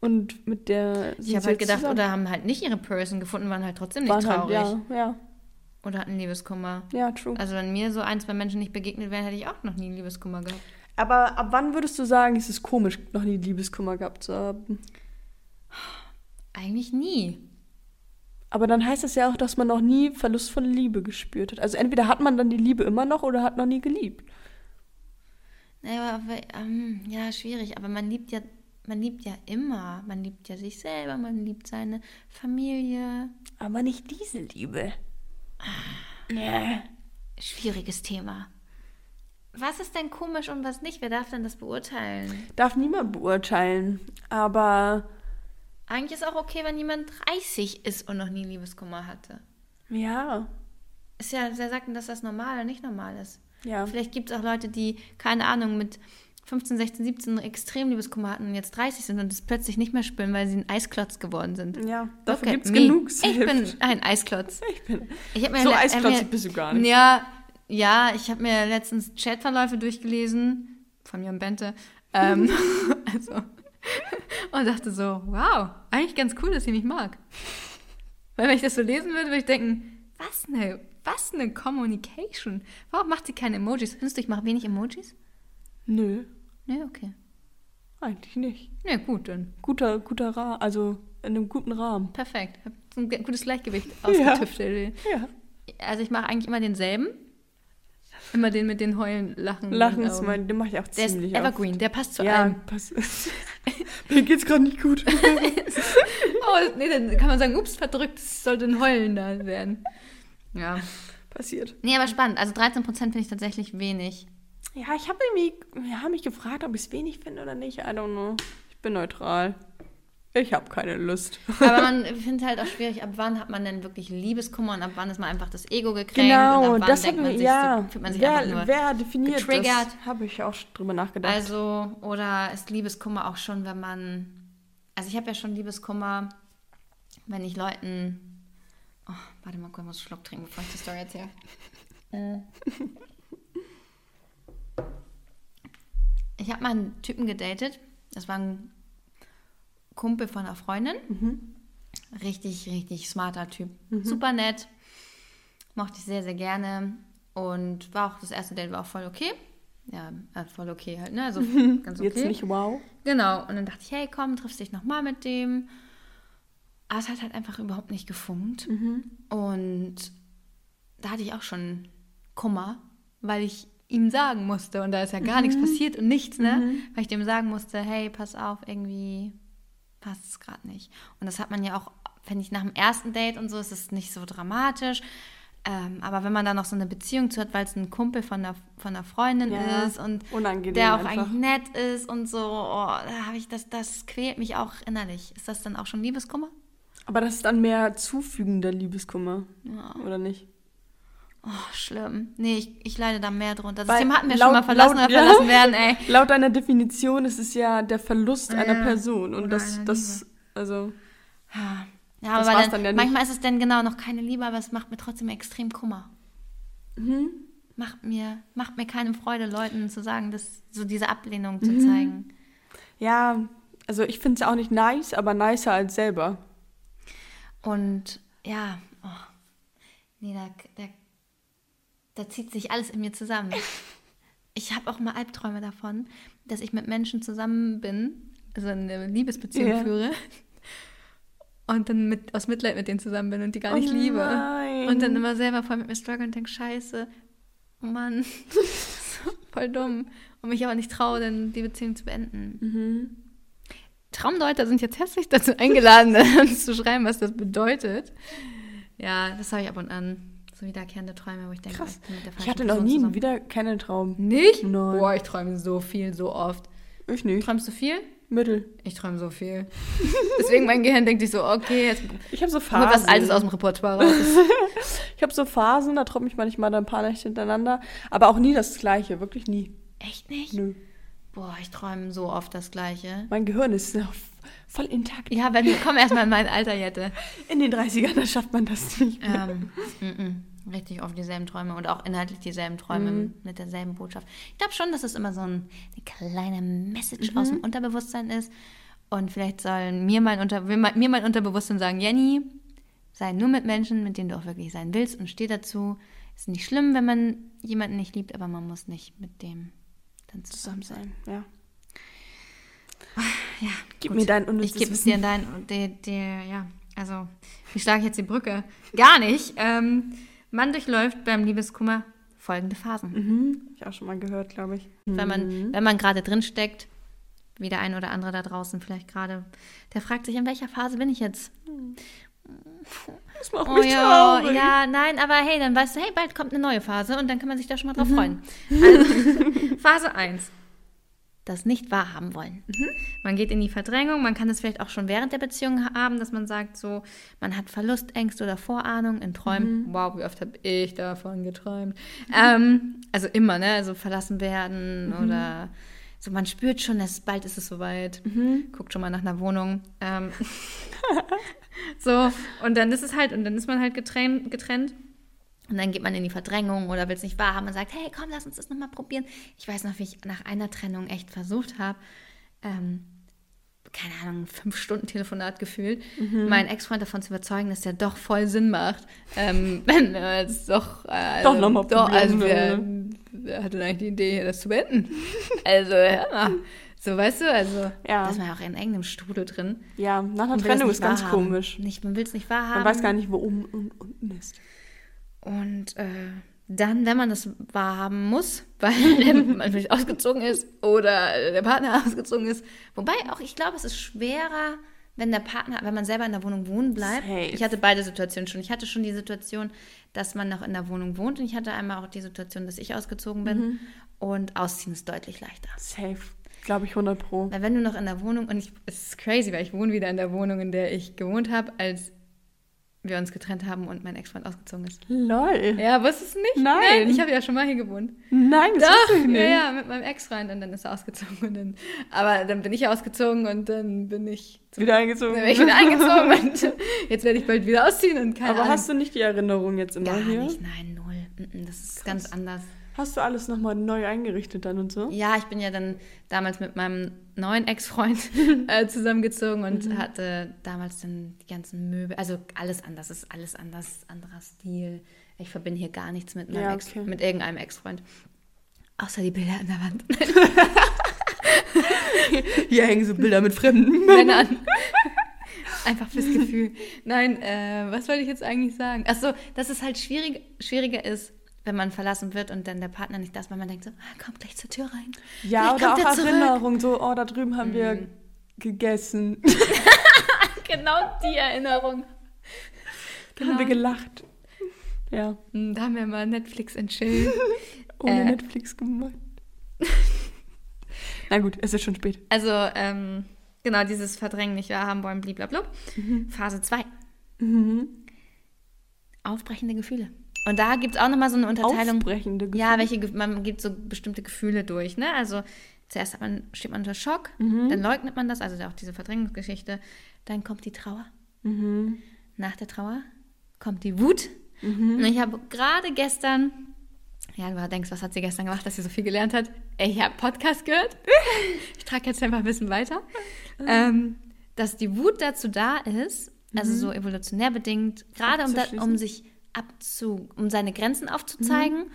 und mit der. Ich habe halt gedacht, zusammen. oder haben halt nicht ihre Person gefunden, waren halt trotzdem nicht Waren halt, traurig. ja, ja, Oder hatten Liebeskummer. ja, true. Also, wenn mir so ein, zwei Menschen nicht begegnet wären, hätte ich auch noch nie Liebeskummer gehabt. Aber ab wann würdest du sagen, ist es komisch, noch nie Liebeskummer gehabt zu haben? Eigentlich nie. Aber dann heißt das ja auch, dass man noch nie Verlust von Liebe gespürt hat. Also entweder hat man dann die Liebe immer noch oder hat noch nie geliebt. Naja, aber, ähm, ja, schwierig, aber man liebt ja, man liebt ja immer. Man liebt ja sich selber, man liebt seine Familie. Aber nicht diese Liebe. Nee. Schwieriges Thema. Was ist denn komisch und was nicht? Wer darf denn das beurteilen? Darf niemand beurteilen. Aber Eigentlich ist auch okay, wenn jemand 30 ist und noch nie Liebeskummer hatte. ja, Ist ja, wer sagt denn, dass das normal oder nicht normal ist? ja. Vielleicht gibt es auch Leute, die, keine Ahnung, mit 15, 16, 17 extrem Liebeskummer hatten und jetzt 30 sind und es plötzlich nicht mehr spüren, weil sie ein Eisklotz geworden sind. Ja, dafür gibt es genug. Ich bin ein Eisklotz. Ich bin Ich hab mir so eisklotzig mir- bist du gar nicht. Ja, ja, ich habe mir letztens Chatverläufe durchgelesen von Jan Bente. Ähm, also, und dachte so, wow, eigentlich ganz cool, dass sie mich mag. Weil wenn ich das so lesen würde, würde ich denken, was eine, was eine Communication. Warum macht sie keine Emojis? Findest du, ich mache wenig Emojis? Nö, Nee, okay. eigentlich nicht. Nee, gut, dann Guter, guter Rahmen, also in einem guten Rahmen. perfekt. Hab ein gutes Gleichgewicht ausgetüftelt. Ja. Also ich mache eigentlich immer denselben. Immer den mit den Heulen, Lachen. Lachen ist mein, den mache ich auch Der ist ziemlich Evergreen, der passt zu oft. Ja, allem. pass. Mir geht's gerade nicht gut. Oh, nee, dann kann man sagen, ups, verdrückt, es sollte ein Heulen da werden. Ja. Passiert. Nee, aber spannend. Also 13% finde ich tatsächlich wenig. Ja, ich habe irgendwie ja, mich gefragt, ob ich es wenig finde oder nicht. I don't know. Ich bin neutral. Ich habe keine Lust. Aber man findet halt auch schwierig, ab wann hat man denn wirklich Liebeskummer und ab wann ist man einfach das Ego gekränkt und Genau, ab wann das denkt man sich ja. so, fühlt man sich einfach wer, nur wer definiert getriggert. das? Habe ich auch drüber nachgedacht. Also, oder ist Liebeskummer auch schon, wenn man. Also, ich habe ja schon Liebeskummer, wenn ich Leuten. Oh, warte mal, ich muss einen Schluck trinken, bevor ich die Story erzähle. Äh. Ich habe mal einen Typen gedatet. Das war ein Kumpel von einer Freundin. Richtig, richtig smarter Typ. Super nett. Mochte ich sehr, sehr gerne. Und war auch das erste Date war auch voll okay. Ja, äh, voll okay halt, ne? Also ganz okay. Jetzt nicht wow. Genau. Und dann dachte ich, hey, komm, triffst dich nochmal mit dem. Aber es hat halt einfach überhaupt nicht gefunkt. Und da hatte ich auch schon Kummer, weil ich ihm sagen musste. Und da ist ja gar nichts passiert und nichts, ne? Weil ich dem sagen musste, hey, pass auf, irgendwie passt es gerade nicht. Und das hat man ja auch, finde ich, nach dem ersten Date und so ist es nicht so dramatisch. Ähm, aber wenn man da noch so eine Beziehung zu hat, weil es ein Kumpel von einer, von einer Freundin Ja, ist und unangenehm der auch einfach. eigentlich nett ist und so, oh, da habe ich das, das quält mich auch innerlich. Ist das dann auch schon Liebeskummer? Aber das ist dann mehr zufügender Liebeskummer. Ja. Oder nicht? Oh, schlimm. Nee, ich, ich leide da mehr drunter. Das Weil Thema hatten wir laut- schon mal verlassen laut- oder ja. verlassen werden, ey. Laut deiner Definition ist es ja der Verlust Ja, einer Person. Und oder das, einer das, also, Ja, Das aber dann, dann ja manchmal ist es dann genau noch keine Liebe, aber es macht mir trotzdem extrem Kummer. Mhm. Macht, mir, macht mir keine Freude, Leuten zu sagen, dass so diese Ablehnung Mhm. zu zeigen. ja, also ich finde es auch nicht nice, aber nicer als selber. Und ja, oh, nee, da, da, da zieht sich alles in mir zusammen. Ich habe auch mal Albträume davon, dass ich mit Menschen zusammen bin, also eine Liebesbeziehung Ja. führe und dann mit, aus Mitleid mit denen zusammen bin und die gar Oh nicht liebe. nein. Und dann immer selber voll mit mir struggle und denke, scheiße, oh Mann, voll dumm. Und mich aber nicht traue, dann die Beziehung zu beenden. Mhm. Traumdeuter sind jetzt herzlich dazu eingeladen, uns zu schreiben, was das bedeutet. Ja, das habe ich ab und an. So wiederkehrende Träume, wo ich denke, Krass. ich bin mit der Ich hatte noch nie zusammen. wieder keinen Traum. Nicht? Nein. Boah, ich träume so viel, so oft. Ich nicht. Träumst du viel? Mittel. Ich träume so viel. Deswegen mein Gehirn denkt sich so, okay, jetzt Ich habe so Phasen. was Altes aus dem Repertoire raus. Ich habe so Phasen, da träume ich manchmal dann ein paar Nächte hintereinander. Aber auch nie das Gleiche, wirklich nie. Echt nicht? Nö. Boah, ich träume so oft das Gleiche. Mein Gehirn ist voll intakt. Ja, wenn komm erst mal in mein Alter, Jette. In den 30ern, da schafft man das nicht mehr. Ähm, mm, mm. richtig oft dieselben Träume und auch inhaltlich dieselben Träume Mhm. mit derselben Botschaft. Ich glaube schon, dass es immer so ein, eine kleine Message aus Mhm. dem Unterbewusstsein ist. Und vielleicht sollen mir mein, Unter, mir mein Unterbewusstsein sagen, Jenny, sei nur mit Menschen, mit denen du auch wirklich sein willst und steh dazu. Ist nicht schlimm, wenn man jemanden nicht liebt, aber man muss nicht mit dem dann zusammen sein. sein. Ja. Ja, Gib gut. mir dein Ich unnützes gebe es dir in dein, der, der, ja, also, wie schlage ich jetzt die Brücke? Gar nicht. Ähm, man durchläuft beim Liebeskummer folgende Phasen. Mhm. Ich auch schon mal gehört, glaube ich. Wenn man, wenn man gerade drin steckt, wie der ein oder andere da draußen vielleicht gerade, der fragt sich, in welcher Phase bin ich jetzt? Das macht Oh mich ja, traurig. ja, nein, aber hey, dann weißt du, hey, bald kommt eine neue Phase und dann kann man sich da schon mal drauf freuen. Also, Phase 1. Das nicht wahrhaben wollen. Man geht in die Verdrängung, man kann es vielleicht auch schon während der Beziehung haben, dass man sagt so, man hat Verlustängste oder Vorahnung in Träumen. Wow, wie oft habe ich davon geträumt. Ähm, also immer, ne? Also verlassen werden oder so, man spürt schon, dass bald ist es soweit. Guckt schon mal nach einer Wohnung. Ähm, so, und dann ist es halt, und dann ist man halt getrennt, getrennt. Und dann geht man in die Verdrängung oder will es nicht wahrhaben und sagt, hey, komm, lass uns das nochmal probieren. Ich weiß noch, wie ich nach einer Trennung echt versucht habe, ähm, keine Ahnung, fünf Stunden Telefonat gefühlt, meinen Ex-Freund davon zu überzeugen, dass der doch voll Sinn macht. Ähm, wenn wir jetzt doch, äh, Doch noch mal doch, also probieren, wir hatten eigentlich die Idee, das zu beenden. Also, ja. So, weißt du, also, Ja. da ist man ja auch in irgendeinem Strudel drin. Ja, nach einer es Trennung ist ganz komisch. Nicht, man will es nicht wahrhaben. Man weiß gar nicht, wo oben und unten ist. Und äh, Dann, wenn man das wahrhaben muss, weil man vielleicht ausgezogen ist oder der Partner ausgezogen ist. Wobei auch, ich glaube, es ist schwerer, wenn der Partner, wenn man selber in der Wohnung wohnen bleibt. Safe. Ich hatte beide Situationen schon. Ich hatte schon die Situation, dass man noch in der Wohnung wohnt und ich hatte einmal auch die Situation, dass ich ausgezogen bin. Mhm. Und ausziehen ist deutlich leichter. Safe. Glaube ich 100 Pro. Weil wenn du noch in der Wohnung, und ich, es ist crazy, weil ich wohne wieder in der Wohnung, in der ich gewohnt habe, als wir uns getrennt haben und mein Ex-Freund ausgezogen ist. Lol. Ja, wusstest du nicht? Nein. Ich habe ja schon mal hier gewohnt. Nein, das Doch, wusste ich nicht. ja, ja, mit meinem Ex-Freund und dann ist er ausgezogen. Und dann, aber dann bin ich ausgezogen und dann bin ich, zum, Wieder eingezogen. dann bin ich wieder eingezogen und jetzt werde ich bald wieder ausziehen und keine Aber Ahnung. hast du nicht die Erinnerung jetzt immer Gar hier? nicht, nein, null. Das ist ganz anders. Hast du alles nochmal neu eingerichtet dann und so? Ja, ich bin ja dann damals mit meinem neuen Ex-Freund äh, zusammengezogen und Mhm. hatte damals dann die ganzen Möbel, also alles anders, ist alles anders, anderer Stil. Ich verbinde hier gar nichts mit, meinem Ja, Ex, okay. mit irgendeinem Ex-Freund. Außer die Bilder an der Wand. Hier hängen so Bilder mit fremden Männern. Einfach fürs Gefühl. Nein, äh, was wollte ich jetzt eigentlich sagen? Achso, dass es halt schwierig, schwieriger ist, wenn man verlassen wird und dann der Partner nicht das, weil man denkt so, ah, kommt gleich zur Tür rein. Ja, Vielleicht oder auch er zurück. Erinnerung. So, oh, da drüben haben wir Mhm. gegessen. Genau die Erinnerung. Da haben wir gelacht. Ja, Hm, Da haben wir mal Netflix and Chill. ohne Äh. Netflix gemacht. Na gut, es ist schon spät. Also, ähm, genau, dieses Verdrängen nicht wahrhaben wollen, blablabla. Phase 2. Mhm. Aufbrechende Gefühle. Und da gibt es auch nochmal so eine Unterteilung. Aufbrechende Gefühle. Ja, welche, man geht so bestimmte Gefühle durch, ne? Also zuerst hat man, steht man unter Schock, Mhm. dann leugnet man das, also auch diese Verdrängungsgeschichte. Dann kommt die Trauer. Mhm. Nach der Trauer kommt die Wut. Und ich habe gerade gestern, ja, du denkst, was hat sie gestern gemacht, dass sie so viel gelernt hat? Ich habe Podcast gehört. ich trage jetzt einfach ein bisschen weiter. Ähm, dass die Wut dazu da ist, also so evolutionär bedingt, gerade um, da, um sich abzu, um seine Grenzen aufzuzeigen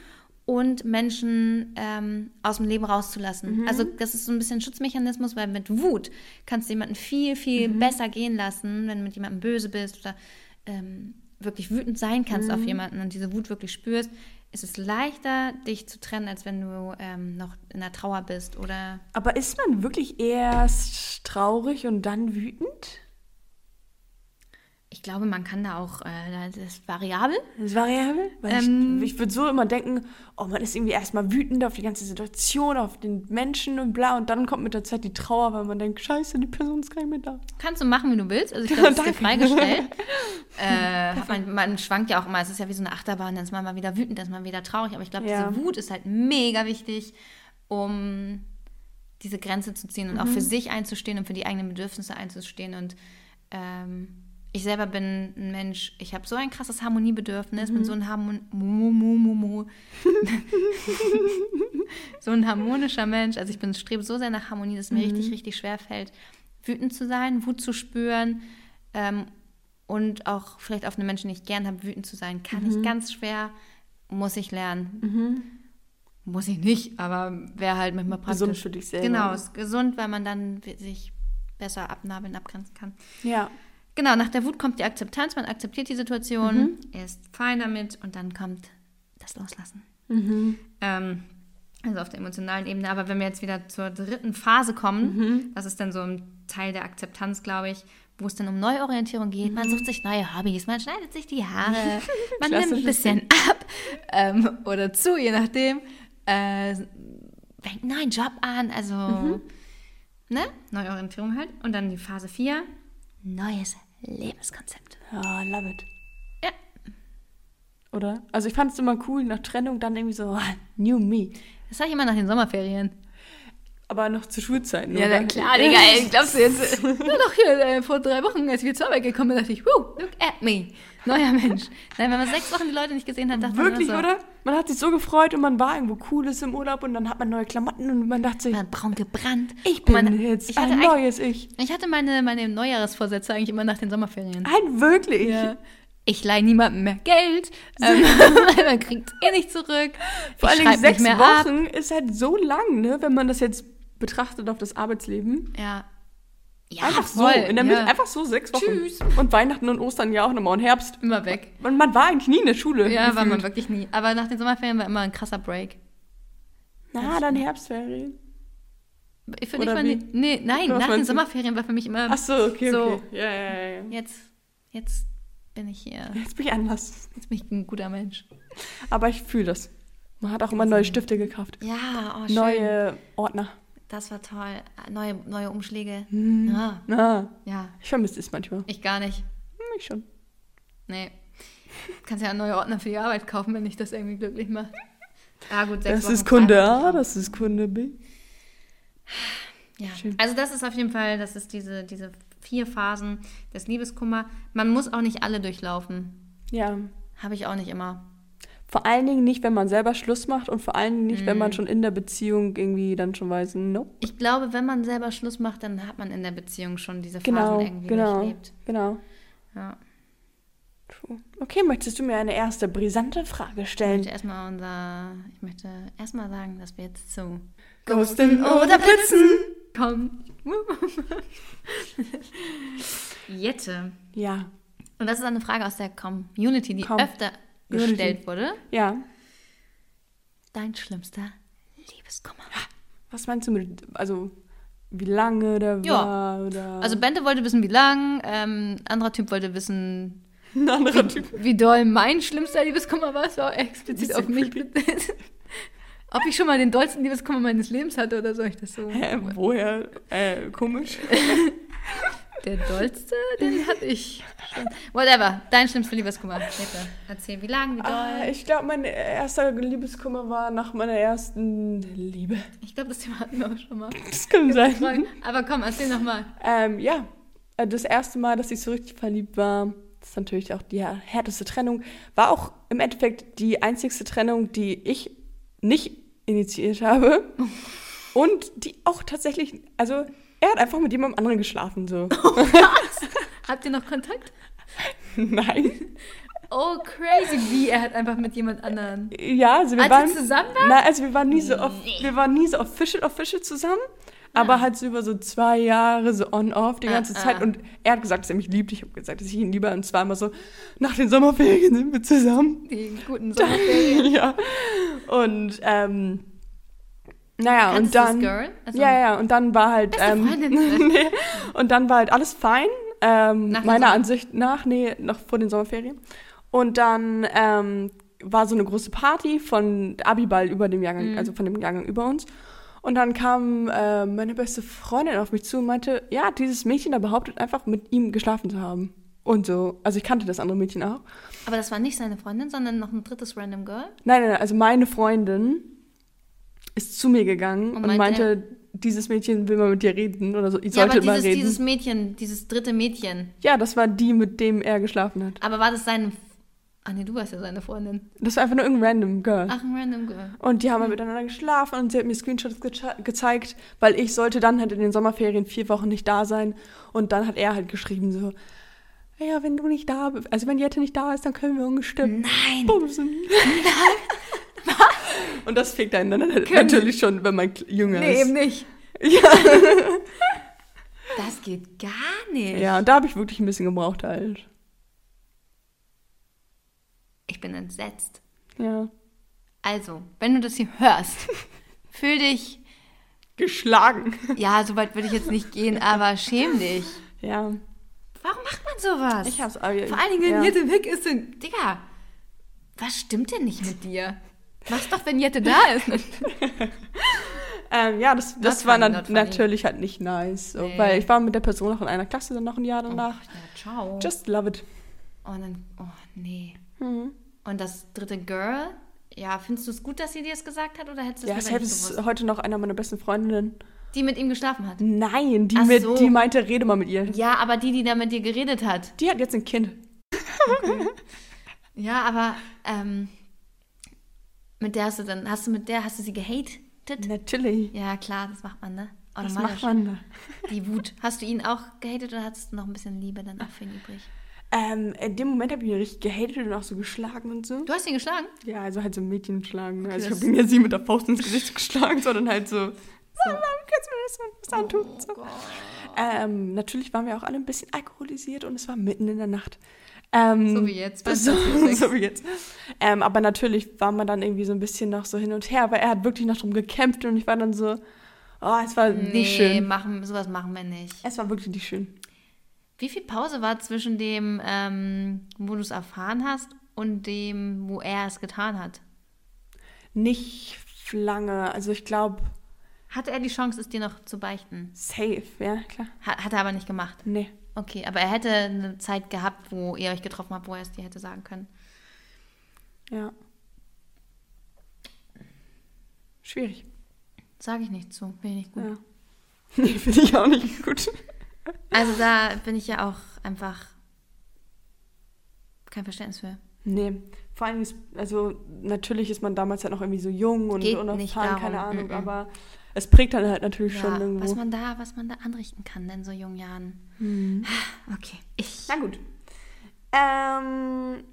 und Menschen ähm, aus dem Leben rauszulassen. Also das ist so ein bisschen ein Schutzmechanismus, weil mit Wut kannst du jemanden viel, viel besser gehen lassen, wenn du mit jemandem böse bist oder ähm, wirklich wütend sein kannst auf jemanden und diese Wut wirklich spürst, ist es leichter, dich zu trennen, als wenn du ähm, noch in der Trauer bist oder Aber ist man wirklich erst traurig und dann wütend? Ich glaube, man kann da auch, äh, das ist variabel. Das ist variabel? Ähm. ich, ich würde so immer denken, oh, man ist irgendwie erstmal wütend auf die ganze Situation, auf den Menschen und bla. Und dann kommt mit der Zeit die Trauer, weil man denkt, scheiße, die Person ist gar nicht mehr da. Kannst du machen, wie du willst. Also ich glaube, das ist dir freigestellt. äh, man, man schwankt ja auch immer. Es ist ja wie so eine Achterbahn. Dann ist man mal wieder wütend, dann ist man wieder traurig. Aber ich glaube, Ja. diese Wut ist halt mega wichtig, um diese Grenze zu ziehen und auch Mhm. für sich einzustehen und für die eigenen Bedürfnisse einzustehen. Und ähm, ich selber bin ein Mensch, ich habe so ein krasses Harmoniebedürfnis, Mhm. bin so ein Harmon mu, mu, mu, mu. so ein harmonischer Mensch. Also ich bin strebe so sehr nach Harmonie, dass es mir richtig, richtig schwer fällt, wütend zu sein, Wut zu spüren ähm, und auch vielleicht auf einen Menschen, den ich gern habe, wütend zu sein. Kann ich ganz schwer, muss ich lernen. Muss ich nicht, aber wäre halt manchmal praktisch. Gesund für dich selber. Genau, ist gesund, weil man dann sich besser abnabeln, abgrenzen kann. Ja. Genau, nach der Wut kommt die Akzeptanz, man akzeptiert die Situation, ist fein damit und dann kommt das Loslassen. Ähm, also auf der emotionalen Ebene. Aber wenn wir jetzt wieder zur dritten Phase kommen, das ist dann so ein Teil der Akzeptanz, glaube ich, wo es dann um Neuorientierung geht. Man sucht sich neue Hobbys, man schneidet sich die Haare, man nimmt ein bisschen ab ähm, oder zu, je nachdem. Äh, fängt einen neuen Job an, also ne? Neuorientierung halt. Und dann die Phase 4, neues Lebenskonzept. Ja, love it. Ja. Oder? Also ich fand es immer cool, nach Trennung dann irgendwie so, new me. Das sag ich immer nach den Sommerferien. Aber noch zu Schulzeiten, Ja, na klar, Digga, ey, glaubst du jetzt? Ja, doch hier, äh, vor drei Wochen, als wir zur Arbeit gekommen sind, dachte ich, wow, look at me. Neuer Mensch. Nein, wenn man sechs Wochen die Leute nicht gesehen hat, dachte Wirklich, man immer so, oder? Man hat sich so gefreut und man war irgendwo Cooles im Urlaub und dann hat man neue Klamotten und man dachte sich, man braun gebrannt. ich bin man, jetzt ich ein neues Ich. Ich hatte meine, meine Neujahresvorsätze eigentlich immer nach den Sommerferien. Halt wirklich. Ja. Ich leihe niemandem mehr Geld, ähm, weil man kriegt eh nicht zurück. Vor schreib sechs mehr ab. Wochen ist halt so lang, ne? Wenn man das jetzt betrachtet auf das Arbeitsleben. Ja. Ja, einfach so, voll, in der ja. Mitte, einfach so sechs Wochen. Tschüss. Und Weihnachten und Ostern ja auch nochmal und Herbst. Immer weg. Man, man war eigentlich nie in der Schule. Ja, war man gefühlt. wirklich nie. Aber nach den Sommerferien war immer ein krasser Break. Na, dann Herbstferien. Für Oder dich war nie, nee, nein, was nach den? Sommerferien war für mich immer Ach so, okay, So. okay. Ja, ja, ja. jetzt, jetzt bin ich hier. Jetzt bin ich anders. Jetzt bin ich ein guter Mensch. Aber ich fühle das. Man hat auch immer neue Stifte gekauft. Ja, oh, schön. Neue Ordner. Das war toll. Neue, neue Umschläge. Hm. Ja, Na, ja, ich vermisse es manchmal. ich gar nicht. Hm, Ich schon. Nee. Kannst ja neue Ordner für die Arbeit kaufen, wenn dich das irgendwie glücklich macht. Ja, gut, sechs Das Wochen ist Kunde. A, das ist Kunde B. Ja, Schön. also das ist auf jeden Fall, das ist diese, diese vier Phasen des Liebeskummer. Man muss auch nicht alle durchlaufen. Ja. Habe ich auch nicht immer. Vor allen Dingen nicht, wenn man selber Schluss macht und vor allen Dingen nicht, wenn Mhm. man schon in der Beziehung irgendwie dann schon weiß, nope. Ich glaube, wenn man selber Schluss macht, dann hat man in der Beziehung schon diese Phasen Genau, irgendwie genau, durchlebt. genau. Ja. True. Okay, möchtest du mir eine erste brisante Frage Ich stellen? möchte erstmal unser, ich möchte erstmal sagen, dass wir jetzt zu Ghosten oder Blitzen? kommen. Jette. Ja, Und das ist eine Frage aus der Community, die Com- öfter Gestellt wurde. ja. Dein schlimmster Liebeskummer. Was meinst du mit, also wie lange der Ja. war oder Also Bente wollte wissen, wie lang. Ähm, anderer Typ wollte wissen, ein anderer Typ? wie doll mein schlimmster Liebeskummer war. So explizit auf mich. Ob ich schon mal den dollsten Liebeskummer meines Lebens hatte oder soll ich das so? Hä, woher? Äh, komisch. Der dollste, den hatte ich schon. Whatever. Dein schlimmster Liebeskummer. Bitte. Erzähl, wie lang, wie doll. Ah, ich glaube, mein erster Liebeskummer war nach meiner ersten Liebe. Ich glaube, das Thema hatten wir auch schon mal. Das kann sein. Aber komm, erzähl nochmal. Ähm, ja, äh, das erste Mal, dass ich so richtig verliebt war, das ist natürlich auch die härteste Trennung, war auch im Endeffekt die einzigste Trennung, die ich nicht initiiert habe. Und die auch tatsächlich, also er hat einfach mit jemandem anderen geschlafen, so. Habt ihr noch Kontakt? Nein. Oh, crazy. Wie? Er hat einfach mit jemand anderen. Ja, also wir Als waren. zusammen wart? Nein, also wir waren nie so off, wir waren nie so official, official zusammen. Aber halt so über so zwei Jahre, so on-off die Ah, ganze ah. Zeit. Und er hat gesagt, dass er mich liebt. Ich habe gesagt, dass ich ihn liebe. Und zwar immer so, nach den Sommerferien sind wir zusammen. Die guten Sommerferien. ja. Und, ähm, naja, Kanntest und dann. Girl? Also, ja, ja, und dann war halt. Ähm, nee, und dann war halt alles fein. Ähm, meiner Ansicht nach, nee, noch vor den Sommerferien. Und dann ähm, war so eine große Party von Abiball über dem Jahrgang, Mhm. also von dem Jahrgang über uns. Und dann kam äh, meine beste Freundin auf mich zu und meinte, ja, dieses Mädchen da behauptet einfach, mit ihm geschlafen zu haben. Und so. Also ich kannte das andere Mädchen auch. Aber das war nicht seine Freundin, sondern noch ein drittes Random Girl. Nein, nein, nein, also meine Freundin ist zu mir gegangen und, Und meinte, meinte- dieses Mädchen will mal mit dir reden oder so. Ich Ja, aber sollte mal dieses, reden. dieses Mädchen, dieses dritte Mädchen. ja, das war die, mit dem er geschlafen hat. Aber war das seine. Ah, nee, du warst ja seine Freundin. Das war einfach nur irgendein random Girl. Ach, ein Random Girl. Und die haben halt miteinander geschlafen und sie hat mir Screenshots ge gezeigt, weil ich sollte dann halt in den Sommerferien vier Wochen nicht da sein. Und dann hat er halt geschrieben so, ja, wenn du nicht da bist, also wenn Jette nicht da ist, dann können wir ungestimmt Nein! bumsen. Nein! und das fegt einen dann natürlich schon, wenn man jünger Nee, ist. eben nicht. Ja. Das geht gar nicht. ja, und da habe ich wirklich ein bisschen gebraucht halt. Ich bin entsetzt. Ja. Also, wenn du das hier hörst, fühl dich. Geschlagen. Ja, so weit würde ich jetzt nicht gehen, aber schäm dich. Ja. Warum macht man sowas? Ich hab's aber. Vor allen Dingen, wenn ja. Jette weg ist, dann. Digga, was stimmt denn nicht mit dir? Mach's doch, wenn Jette da ist. Ähm, ja, das, das war funny. natürlich halt nicht nice. So, Nee. Weil ich war mit der Person auch in einer Klasse dann noch ein Jahr danach. Ja, ciao. Just love it. Und dann, oh nee. Mhm. Und das dritte Girl, ja, findest du es gut, dass sie dir das gesagt hat oder hättest du Ja, es lieber nicht ist gewusst? heute noch einer meiner besten Freundinnen. Die mit ihm geschlafen hat. Nein, die, Ach mit, so. die meinte, rede mal mit ihr. Ja, aber die, die da mit dir geredet hat. Die hat jetzt ein Kind. Ja, aber ähm, mit der hast du dann, hast du mit der, hast du sie gehatet? Natürlich. Ja, klar, das macht man, ne? Automatisch. macht man da? Die Wut. Hast du ihn auch gehatet oder hattest du noch ein bisschen Liebe dann auch für ihn übrig? Ähm, in dem Moment habe ich ihn richtig gehatet und auch so geschlagen und so. Du hast ihn geschlagen? Ja, also halt so ein Mädchen geschlagen. Ne? Also ich das- habe ihn jetzt nicht mit der Faust ins Gesicht geschlagen, sondern halt so, so. kannst du mir das mal was antun? So. Ähm, natürlich waren wir auch alle ein bisschen alkoholisiert und es war mitten in der Nacht. Ähm, So wie jetzt. So, so wie jetzt. Ähm, aber natürlich war man dann irgendwie so ein bisschen noch so hin und her, aber er hat wirklich noch drum gekämpft und ich war dann so, oh, es war Nee, nicht schön. Machen, sowas machen wir nicht. Es war wirklich nicht schön. Wie viel Pause war zwischen dem, ähm, wo du es erfahren hast und dem, wo er es getan hat? Nicht lange, also ich glaube, Hatte er die Chance, es dir noch zu beichten? safe, ja, klar. Hat, hat er aber nicht gemacht. Nee. Okay, aber er hätte eine Zeit gehabt, wo ihr euch getroffen habt, wo er es dir hätte sagen können. Ja. Schwierig. Sage ich nicht zu, bin ich nicht gut. Ja. Nee, finde ich auch nicht gut. Also da bin ich ja auch einfach kein Verständnis für. Nee, vor allem ist, also natürlich ist man damals halt noch irgendwie so jung und Geht unerfahren, keine Ahnung, mm-mm. aber es prägt dann halt natürlich schon Ja, irgendwo. was man da, was man da anrichten kann in so jungen Jahren. Hm. Okay, ich. Na gut. Ähm,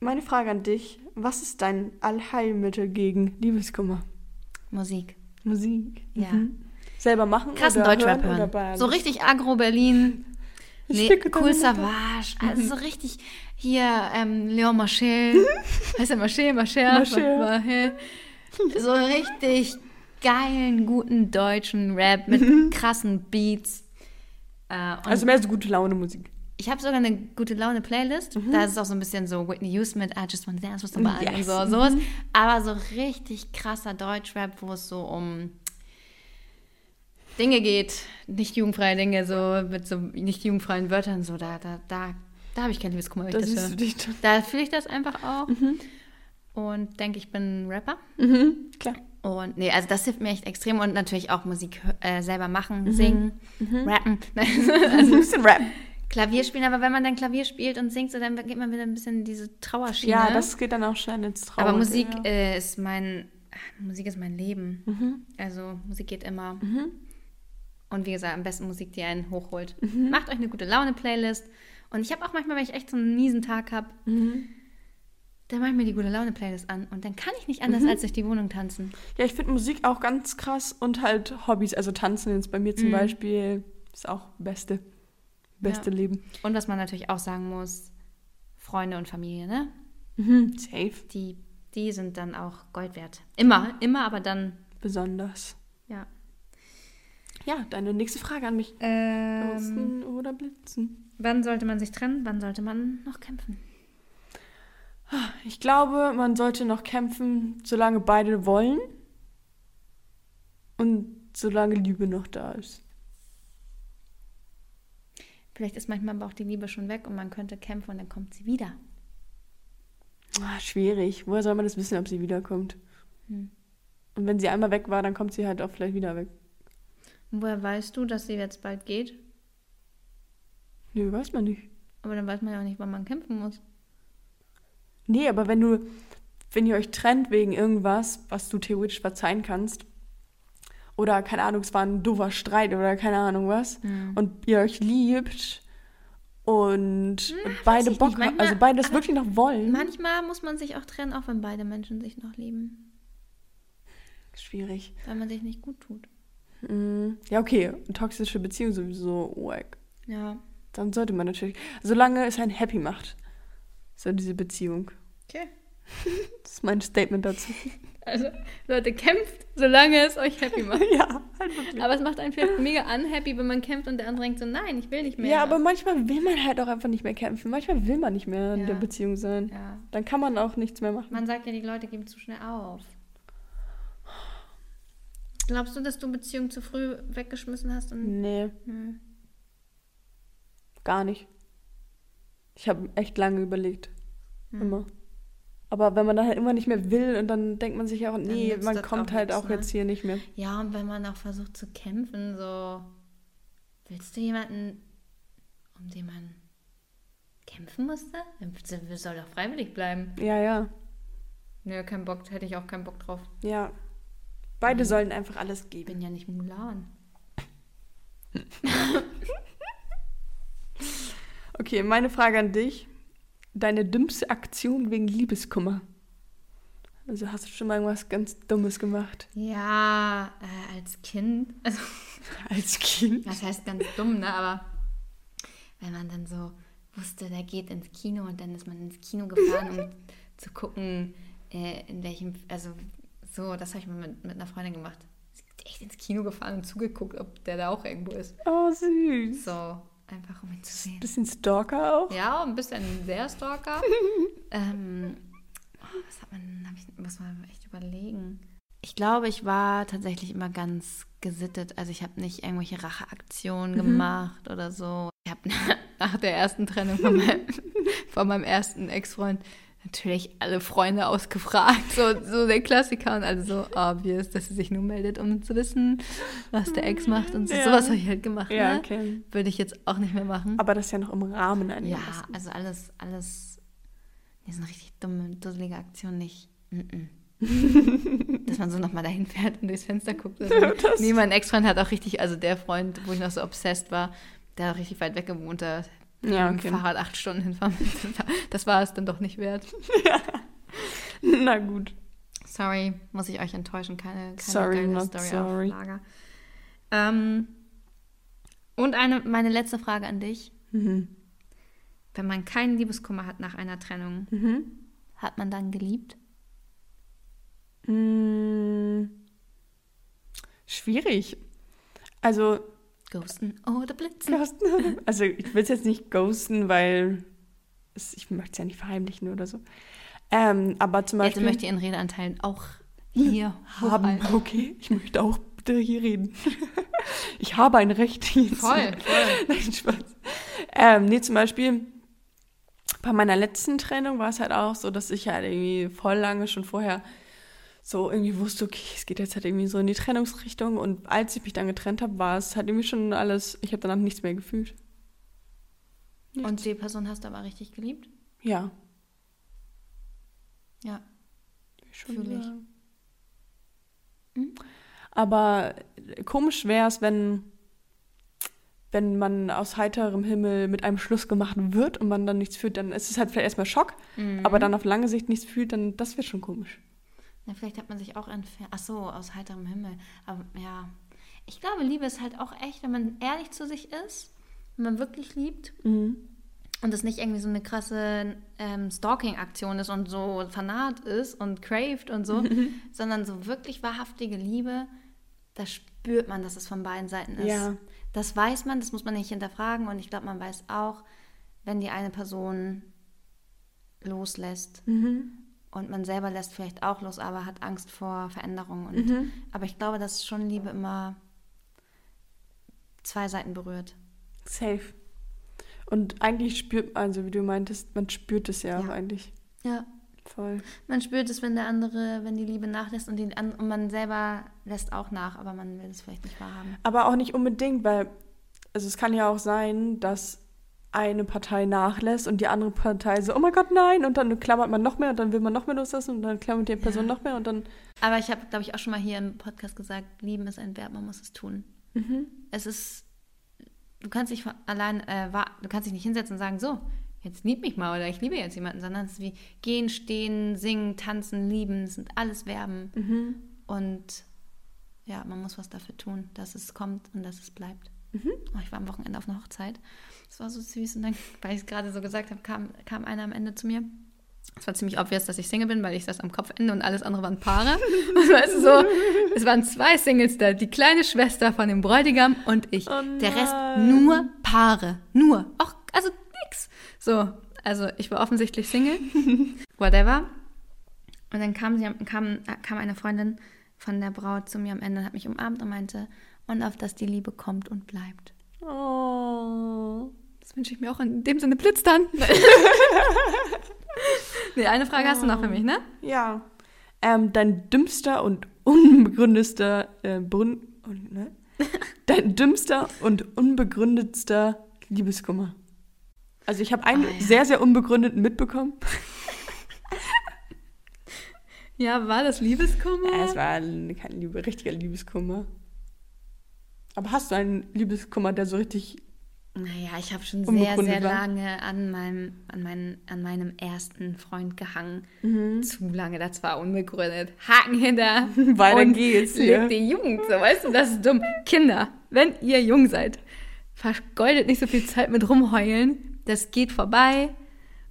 meine Frage an dich, was ist dein Allheilmittel gegen Liebeskummer? Musik. Musik. Ja. Mhm. Selber machen Krassen oder Deutschrap hören? hören. Oder so richtig Agro Berlin. Ich Nee, cool. Savage. Also so richtig hier ähm, Leon Marchel. heißt Marchel? Marchel? Marchel. Marchel. So richtig geilen, guten deutschen Rap mit krassen Beats. Äh, Also mehr so gute Laune Musik. ich habe sogar eine gute Laune Playlist. Da ist es auch so ein bisschen so Whitney Houston mit I just wanna dance with somebody Yes. und so, sowas. Aber so richtig krasser Deutschrap, wo es so um Dinge geht, nicht jugendfreie Dinge, so mit so nicht jugendfreien Wörtern, so da, da, da, da habe ich kein Liebeskummer, Da das du dich. Da fühle ich das einfach auch und denke, ich bin ein Rapper. Mhm, klar. Und nee, also das hilft mir echt extrem und natürlich auch Musik äh, selber machen, Mhm. singen, rappen. Also ein bisschen Rap. Klavier spielen, aber wenn man dann Klavier spielt und singt, so, dann geht man wieder ein bisschen in diese Trauerschiene. Ja, das geht dann auch schnell ins Traum. aber Musik Ja. äh, ist mein Musik ist mein Leben. Mhm. Also Musik geht immer. Und wie gesagt, am besten Musik, die einen hochholt. Mhm. Macht euch eine gute Laune-Playlist. Und ich habe auch manchmal, wenn ich echt so einen miesen Tag habe, Mhm. Dann mache ich mir die gute Laune-Playlist an. Und dann kann ich nicht Mhm. anders, als durch die Wohnung tanzen. Ja, ich finde Musik auch ganz krass und halt Hobbys, also Tanzen jetzt bei mir zum Mhm. Beispiel, ist auch beste, beste Ja. Leben. Und was man natürlich auch sagen muss, Freunde und Familie, ne? Mhm. Safe. Die, die sind dann auch Gold wert. Immer, immer, aber dann, Besonders. ja. Ja, deine nächste Frage an mich. Ähm, Ghosten oder Blitzen? wann sollte man sich trennen? Wann sollte man noch kämpfen? Ich glaube, man sollte noch kämpfen, solange beide wollen und solange Liebe noch da ist. Vielleicht ist manchmal aber auch die Liebe schon weg und man könnte kämpfen und dann kommt sie wieder. Ah, schwierig. Woher soll man das wissen, ob sie wiederkommt? Hm. Und wenn sie einmal weg war, dann kommt sie halt auch vielleicht wieder weg. Und woher weißt du, dass sie jetzt bald geht? Nö, weiß man nicht. Aber dann weiß man ja auch nicht, wann man kämpfen muss. Nee, aber wenn du, wenn ihr euch trennt wegen irgendwas, was du theoretisch verzeihen kannst, oder keine Ahnung, es war ein doofer Streit oder keine Ahnung was, Hm. und ihr euch liebt und beide ich Bock Manchmal- also beide das wirklich noch wollen. Manchmal muss man sich auch trennen, auch wenn beide Menschen sich noch lieben. Schwierig. Weil man sich nicht gut tut. Mm, Ja, okay, toxische Beziehung sowieso wack. Ja. Dann sollte man natürlich, solange es einen happy macht, so diese Beziehung. Okay. Das ist mein Statement dazu. Also, Leute, kämpft, solange es euch happy macht. ja, halt wirklich. Aber es macht einen vielleicht mega unhappy, wenn man kämpft und der andere denkt so, nein, ich will nicht mehr. Ja, aber manchmal will man halt auch einfach nicht mehr kämpfen. Manchmal will man nicht mehr in Ja. der Beziehung sein. Ja. Dann kann man auch nichts mehr machen. Man sagt ja, die Leute geben zu schnell auf. Glaubst du, dass du Beziehungen zu früh weggeschmissen hast? Und Nee, Nö. gar nicht. Ich habe echt lange überlegt. Hm. Immer. Aber wenn man dann halt immer nicht mehr will und dann denkt man sich ja auch, nee, man kommt auch halt nix, auch ne? jetzt hier nicht mehr. Ja, und wenn man auch versucht zu kämpfen, so. Willst du jemanden, um den man kämpfen musste? Wir soll doch freiwillig bleiben. Ja, ja. Nö, kein Bock, hätte ich auch keinen Bock drauf. Ja. Mhm. Beide sollen einfach alles Ich geben. bin ja nicht Mulan. Okay, meine Frage an dich. Deine dümmste Aktion wegen Liebeskummer. Also hast du schon mal irgendwas ganz Dummes gemacht? Ja, äh, als Kind. Also, Als Kind? das heißt ganz dumm, ne? Aber wenn man dann so wusste, der geht ins Kino und dann ist man ins Kino gefahren, um zu gucken, äh, in welchem, also so, das habe ich mal mit, mit einer Freundin gemacht. Sie ist echt ins Kino gefahren und zugeguckt, ob der da auch irgendwo ist. Oh, süß. So, einfach um ihn zu sehen. Bisschen Stalker auch? Ja, ein bisschen sehr Stalker. ähm, oh, was hat man, hab ich, muss man echt überlegen. Ich glaube, ich war tatsächlich immer ganz gesittet. Also ich habe nicht irgendwelche Racheaktionen gemacht oder so. Ich habe nach der ersten Trennung von meinem, von meinem ersten Ex-Freund natürlich alle Freunde ausgefragt. So, so der Klassiker und also so obvious, dass sie sich nur meldet, um zu wissen, was der Ex macht und so. Ja. Sowas habe ich halt gemacht. Ja, ne? okay. Würde ich jetzt auch nicht mehr machen. Aber das ist ja noch im Rahmen Ja, einigermaßen. also alles, alles, nee, so eine richtig dumme, dusselige Aktion nicht. Mm-mm. Dass man so nochmal dahin fährt und durchs Fenster guckt. Oder so. Das- Nee, mein Ex-Freund hat auch richtig, also der Freund, wo ich noch so obsessed war, der hat auch richtig weit weg gewohnt, da Ja, mit dem okay. Fahrrad acht Stunden hinfahren. Das war es dann doch nicht wert. Na gut. Sorry, muss ich euch enttäuschen, keine, keine Sorry, geile not Story sorry. auf Lager. Ähm, und eine, meine letzte Frage an dich. Mhm. Wenn man keinen Liebeskummer hat nach einer Trennung, Mhm. hat man dann geliebt? Mm, schwierig. Also, Ghosten oder Blitzen? ghosten. Also, ich will es jetzt nicht ghosten, weil es, ich möchte es ja nicht verheimlichen oder so. Ähm, aber zum Jetzt Beispiel. möchte ich in Redeanteilen auch hier haben. hochhalten. Okay, ich möchte auch bitte hier reden. ich habe ein Recht hier. Voll, voll. Nein, Spaß. Ähm, nee, zum Beispiel bei meiner letzten Trennung war es halt auch so, dass ich halt irgendwie voll lange schon vorher so irgendwie wusste, okay, es geht jetzt halt irgendwie so in die Trennungsrichtung. Und als ich mich dann getrennt habe, war es halt irgendwie schon alles, ich habe danach nichts mehr gefühlt. Und die Person hast du aber richtig geliebt? Ja. Ja. schon Fühl ich. Mhm. Aber komisch wäre es, wenn, wenn man aus heiterem Himmel mit einem Schluss gemacht wird und man dann nichts fühlt, dann ist es halt vielleicht erstmal Schock, Mhm. aber dann auf lange Sicht nichts fühlt, dann das wird schon komisch. Na, vielleicht hat man sich auch entfernt. Ach so, aus heiterem Himmel. Aber ja. Ich glaube, Liebe ist halt auch echt, wenn man ehrlich zu sich ist, wenn man wirklich liebt Mhm. und es nicht irgendwie so eine krasse ähm, Stalking-Aktion ist und so fanat ist und craved und so, sondern so wirklich wahrhaftige Liebe, da spürt man, dass es von beiden Seiten ist. Ja. Das weiß man, das muss man nicht hinterfragen und ich glaube, man weiß auch, wenn die eine Person loslässt Mhm. Und man selber lässt vielleicht auch los, aber hat Angst vor Veränderungen. Und, Mhm. Aber ich glaube, dass schon Liebe immer zwei Seiten berührt. Safe. Und eigentlich spürt man, also wie du meintest, man spürt es ja, Ja. auch eigentlich. Ja. Voll. Man spürt es, wenn der andere, wenn die Liebe nachlässt und, die, und man selber lässt auch nach, aber man will es vielleicht nicht wahrhaben. Aber auch nicht unbedingt, weil also es kann ja auch sein, dass eine Partei nachlässt und die andere Partei so, oh mein Gott, nein, und dann klammert man noch mehr und dann will man noch mehr loslassen und dann klammert die Person Ja. noch mehr und dann. Aber ich habe, glaube ich, auch schon mal hier im Podcast gesagt, lieben ist ein Verb, man muss es tun. Mhm. Es ist, du kannst dich allein, äh, du kannst dich nicht hinsetzen und sagen, so, jetzt lieb mich mal oder ich liebe jetzt jemanden, sondern es ist wie gehen, stehen, singen, tanzen, lieben, es sind alles Verben. Mhm. Und ja, man muss was dafür tun, dass es kommt und dass es bleibt. Mhm. Oh, ich war am Wochenende auf einer Hochzeit. Das war so süß. Und dann, weil ich es gerade so gesagt habe, kam, kam einer am Ende zu mir. Es war ziemlich obvious, dass ich Single bin, weil ich saß am Kopfende und alles andere waren Paare. Und weißt du, so, es waren zwei Singles da, die kleine Schwester von dem Bräutigam und ich. Oh Der Rest nur Paare. Nur. Auch, also nix. So, also ich war offensichtlich Single. Whatever. Und dann kam, sie, kam, kam eine Freundin von der Braut zu mir am Ende und hat mich umarmt und meinte, und auf dass die Liebe kommt und bleibt. Oh. Das wünsche ich mir auch in dem Sinne blitzt dann. nee, eine Frage hast du noch für mich, ne? Ja. Ähm, dein dümmster und unbegründetster äh, Brun und, ne? Dein dümmster und unbegründetster Liebeskummer. Also ich habe einen Ah, ja. sehr, sehr unbegründeten mitbekommen. Ja, war das Liebeskummer? Ja, es war ein- kein Liebe, richtiger Liebeskummer. Aber hast du einen Liebeskummer, der so richtig Naja, ich habe schon sehr, sehr war. lange an meinem, an, meinen, an meinem ersten Freund gehangen. Mhm. Zu lange, das war unbegründet. Haken hinter. Weiter und geht's lebt die Jugend, so weißt du, das ist dumm. Kinder, wenn ihr jung seid, vergeudet nicht so viel Zeit mit rumheulen. Das geht vorbei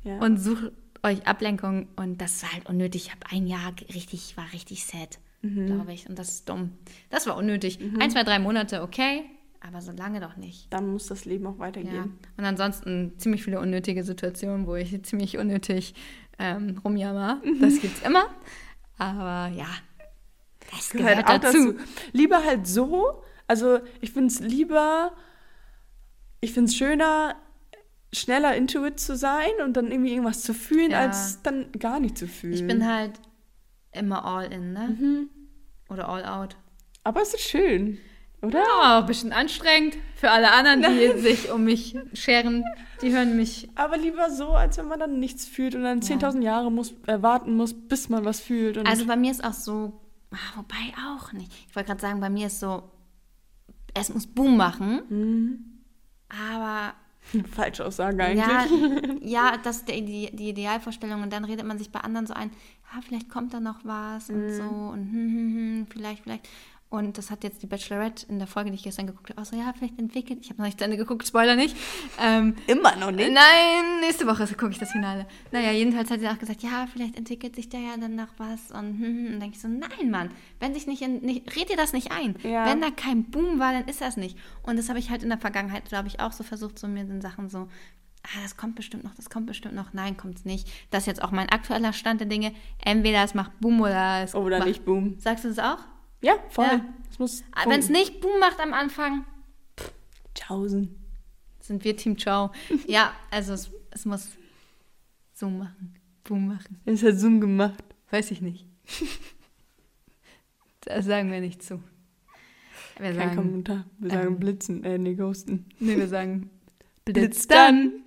Ja. und sucht euch Ablenkung. Und das war halt unnötig. Ich habe ein Jahr richtig, war richtig sad, Mhm. glaube ich. Und das ist dumm. Das war unnötig. Ein, zwei, drei Monate, okay. Aber so lange doch nicht. Dann muss das Leben auch Ja. weitergehen. Und ansonsten ziemlich viele unnötige Situationen, wo ich ziemlich unnötig ähm, rumjammer. Mhm. Das gibt's immer. Aber ja, das gehört, Gehört auch dazu. dazu. Lieber halt so. Also ich finde es lieber, ich finde es schöner, schneller into it zu sein und dann irgendwie irgendwas zu fühlen, Ja. als dann gar nicht zu fühlen. Ich bin halt immer all in, ne? Mhm. Oder all out. Aber es ist schön, oder? Ja, ein bisschen anstrengend für alle anderen, die sich um mich scheren. Die hören mich. Aber lieber so, als wenn man dann nichts fühlt und dann 10.000 Jahre muss, äh, warten muss, bis man was fühlt. Und Also bei mir ist auch so, ah, wobei auch nicht. Ich wollte gerade sagen, bei mir ist so, es muss Boom machen, Mhm. aber Falsche Aussage Ja, eigentlich. ja, das ist der, die, die Idealvorstellung. Und dann redet man sich bei anderen so ein, ah, vielleicht kommt da noch was und so und hm, hm, hm, vielleicht, vielleicht. Und das hat jetzt die Bachelorette in der Folge, die ich gestern geguckt habe, auch so, ja, vielleicht entwickelt. Ich habe noch nicht zu Ende geguckt, Spoiler nicht. Ähm, Immer noch nicht. Nein, nächste Woche gucke ich das Finale. Naja, jedenfalls hat sie auch gesagt, ja, vielleicht entwickelt sich da ja dann noch was. Und, hm, hm. und denke ich so, nein, Mann, wenn sich nicht, in, nicht red dir das nicht ein. Ja. Wenn da kein Boom war, dann ist das nicht. Und das habe ich halt in der Vergangenheit, glaube ich, auch so versucht, so mir den Sachen so, ah, das kommt bestimmt noch, das kommt bestimmt noch. Nein, kommt es nicht. Das ist jetzt auch mein aktueller Stand der Dinge. Entweder es macht Boom oder es Oder macht, nicht, boom. Sagst du das auch? Ja, voll. Ja. Es muss. Wenn es nicht Boom macht am Anfang, Tschaußen. sind wir Team Ciao. ja, also es, es muss so machen, Boom machen. Es hat Zoom gemacht. Weiß ich nicht. da sagen wir nicht zu. Wir Kein sagen, Kommentar. Wir sagen ähm, blitzen, äh, nee, ghosten. nee, wir sagen Blitz Blitz dann.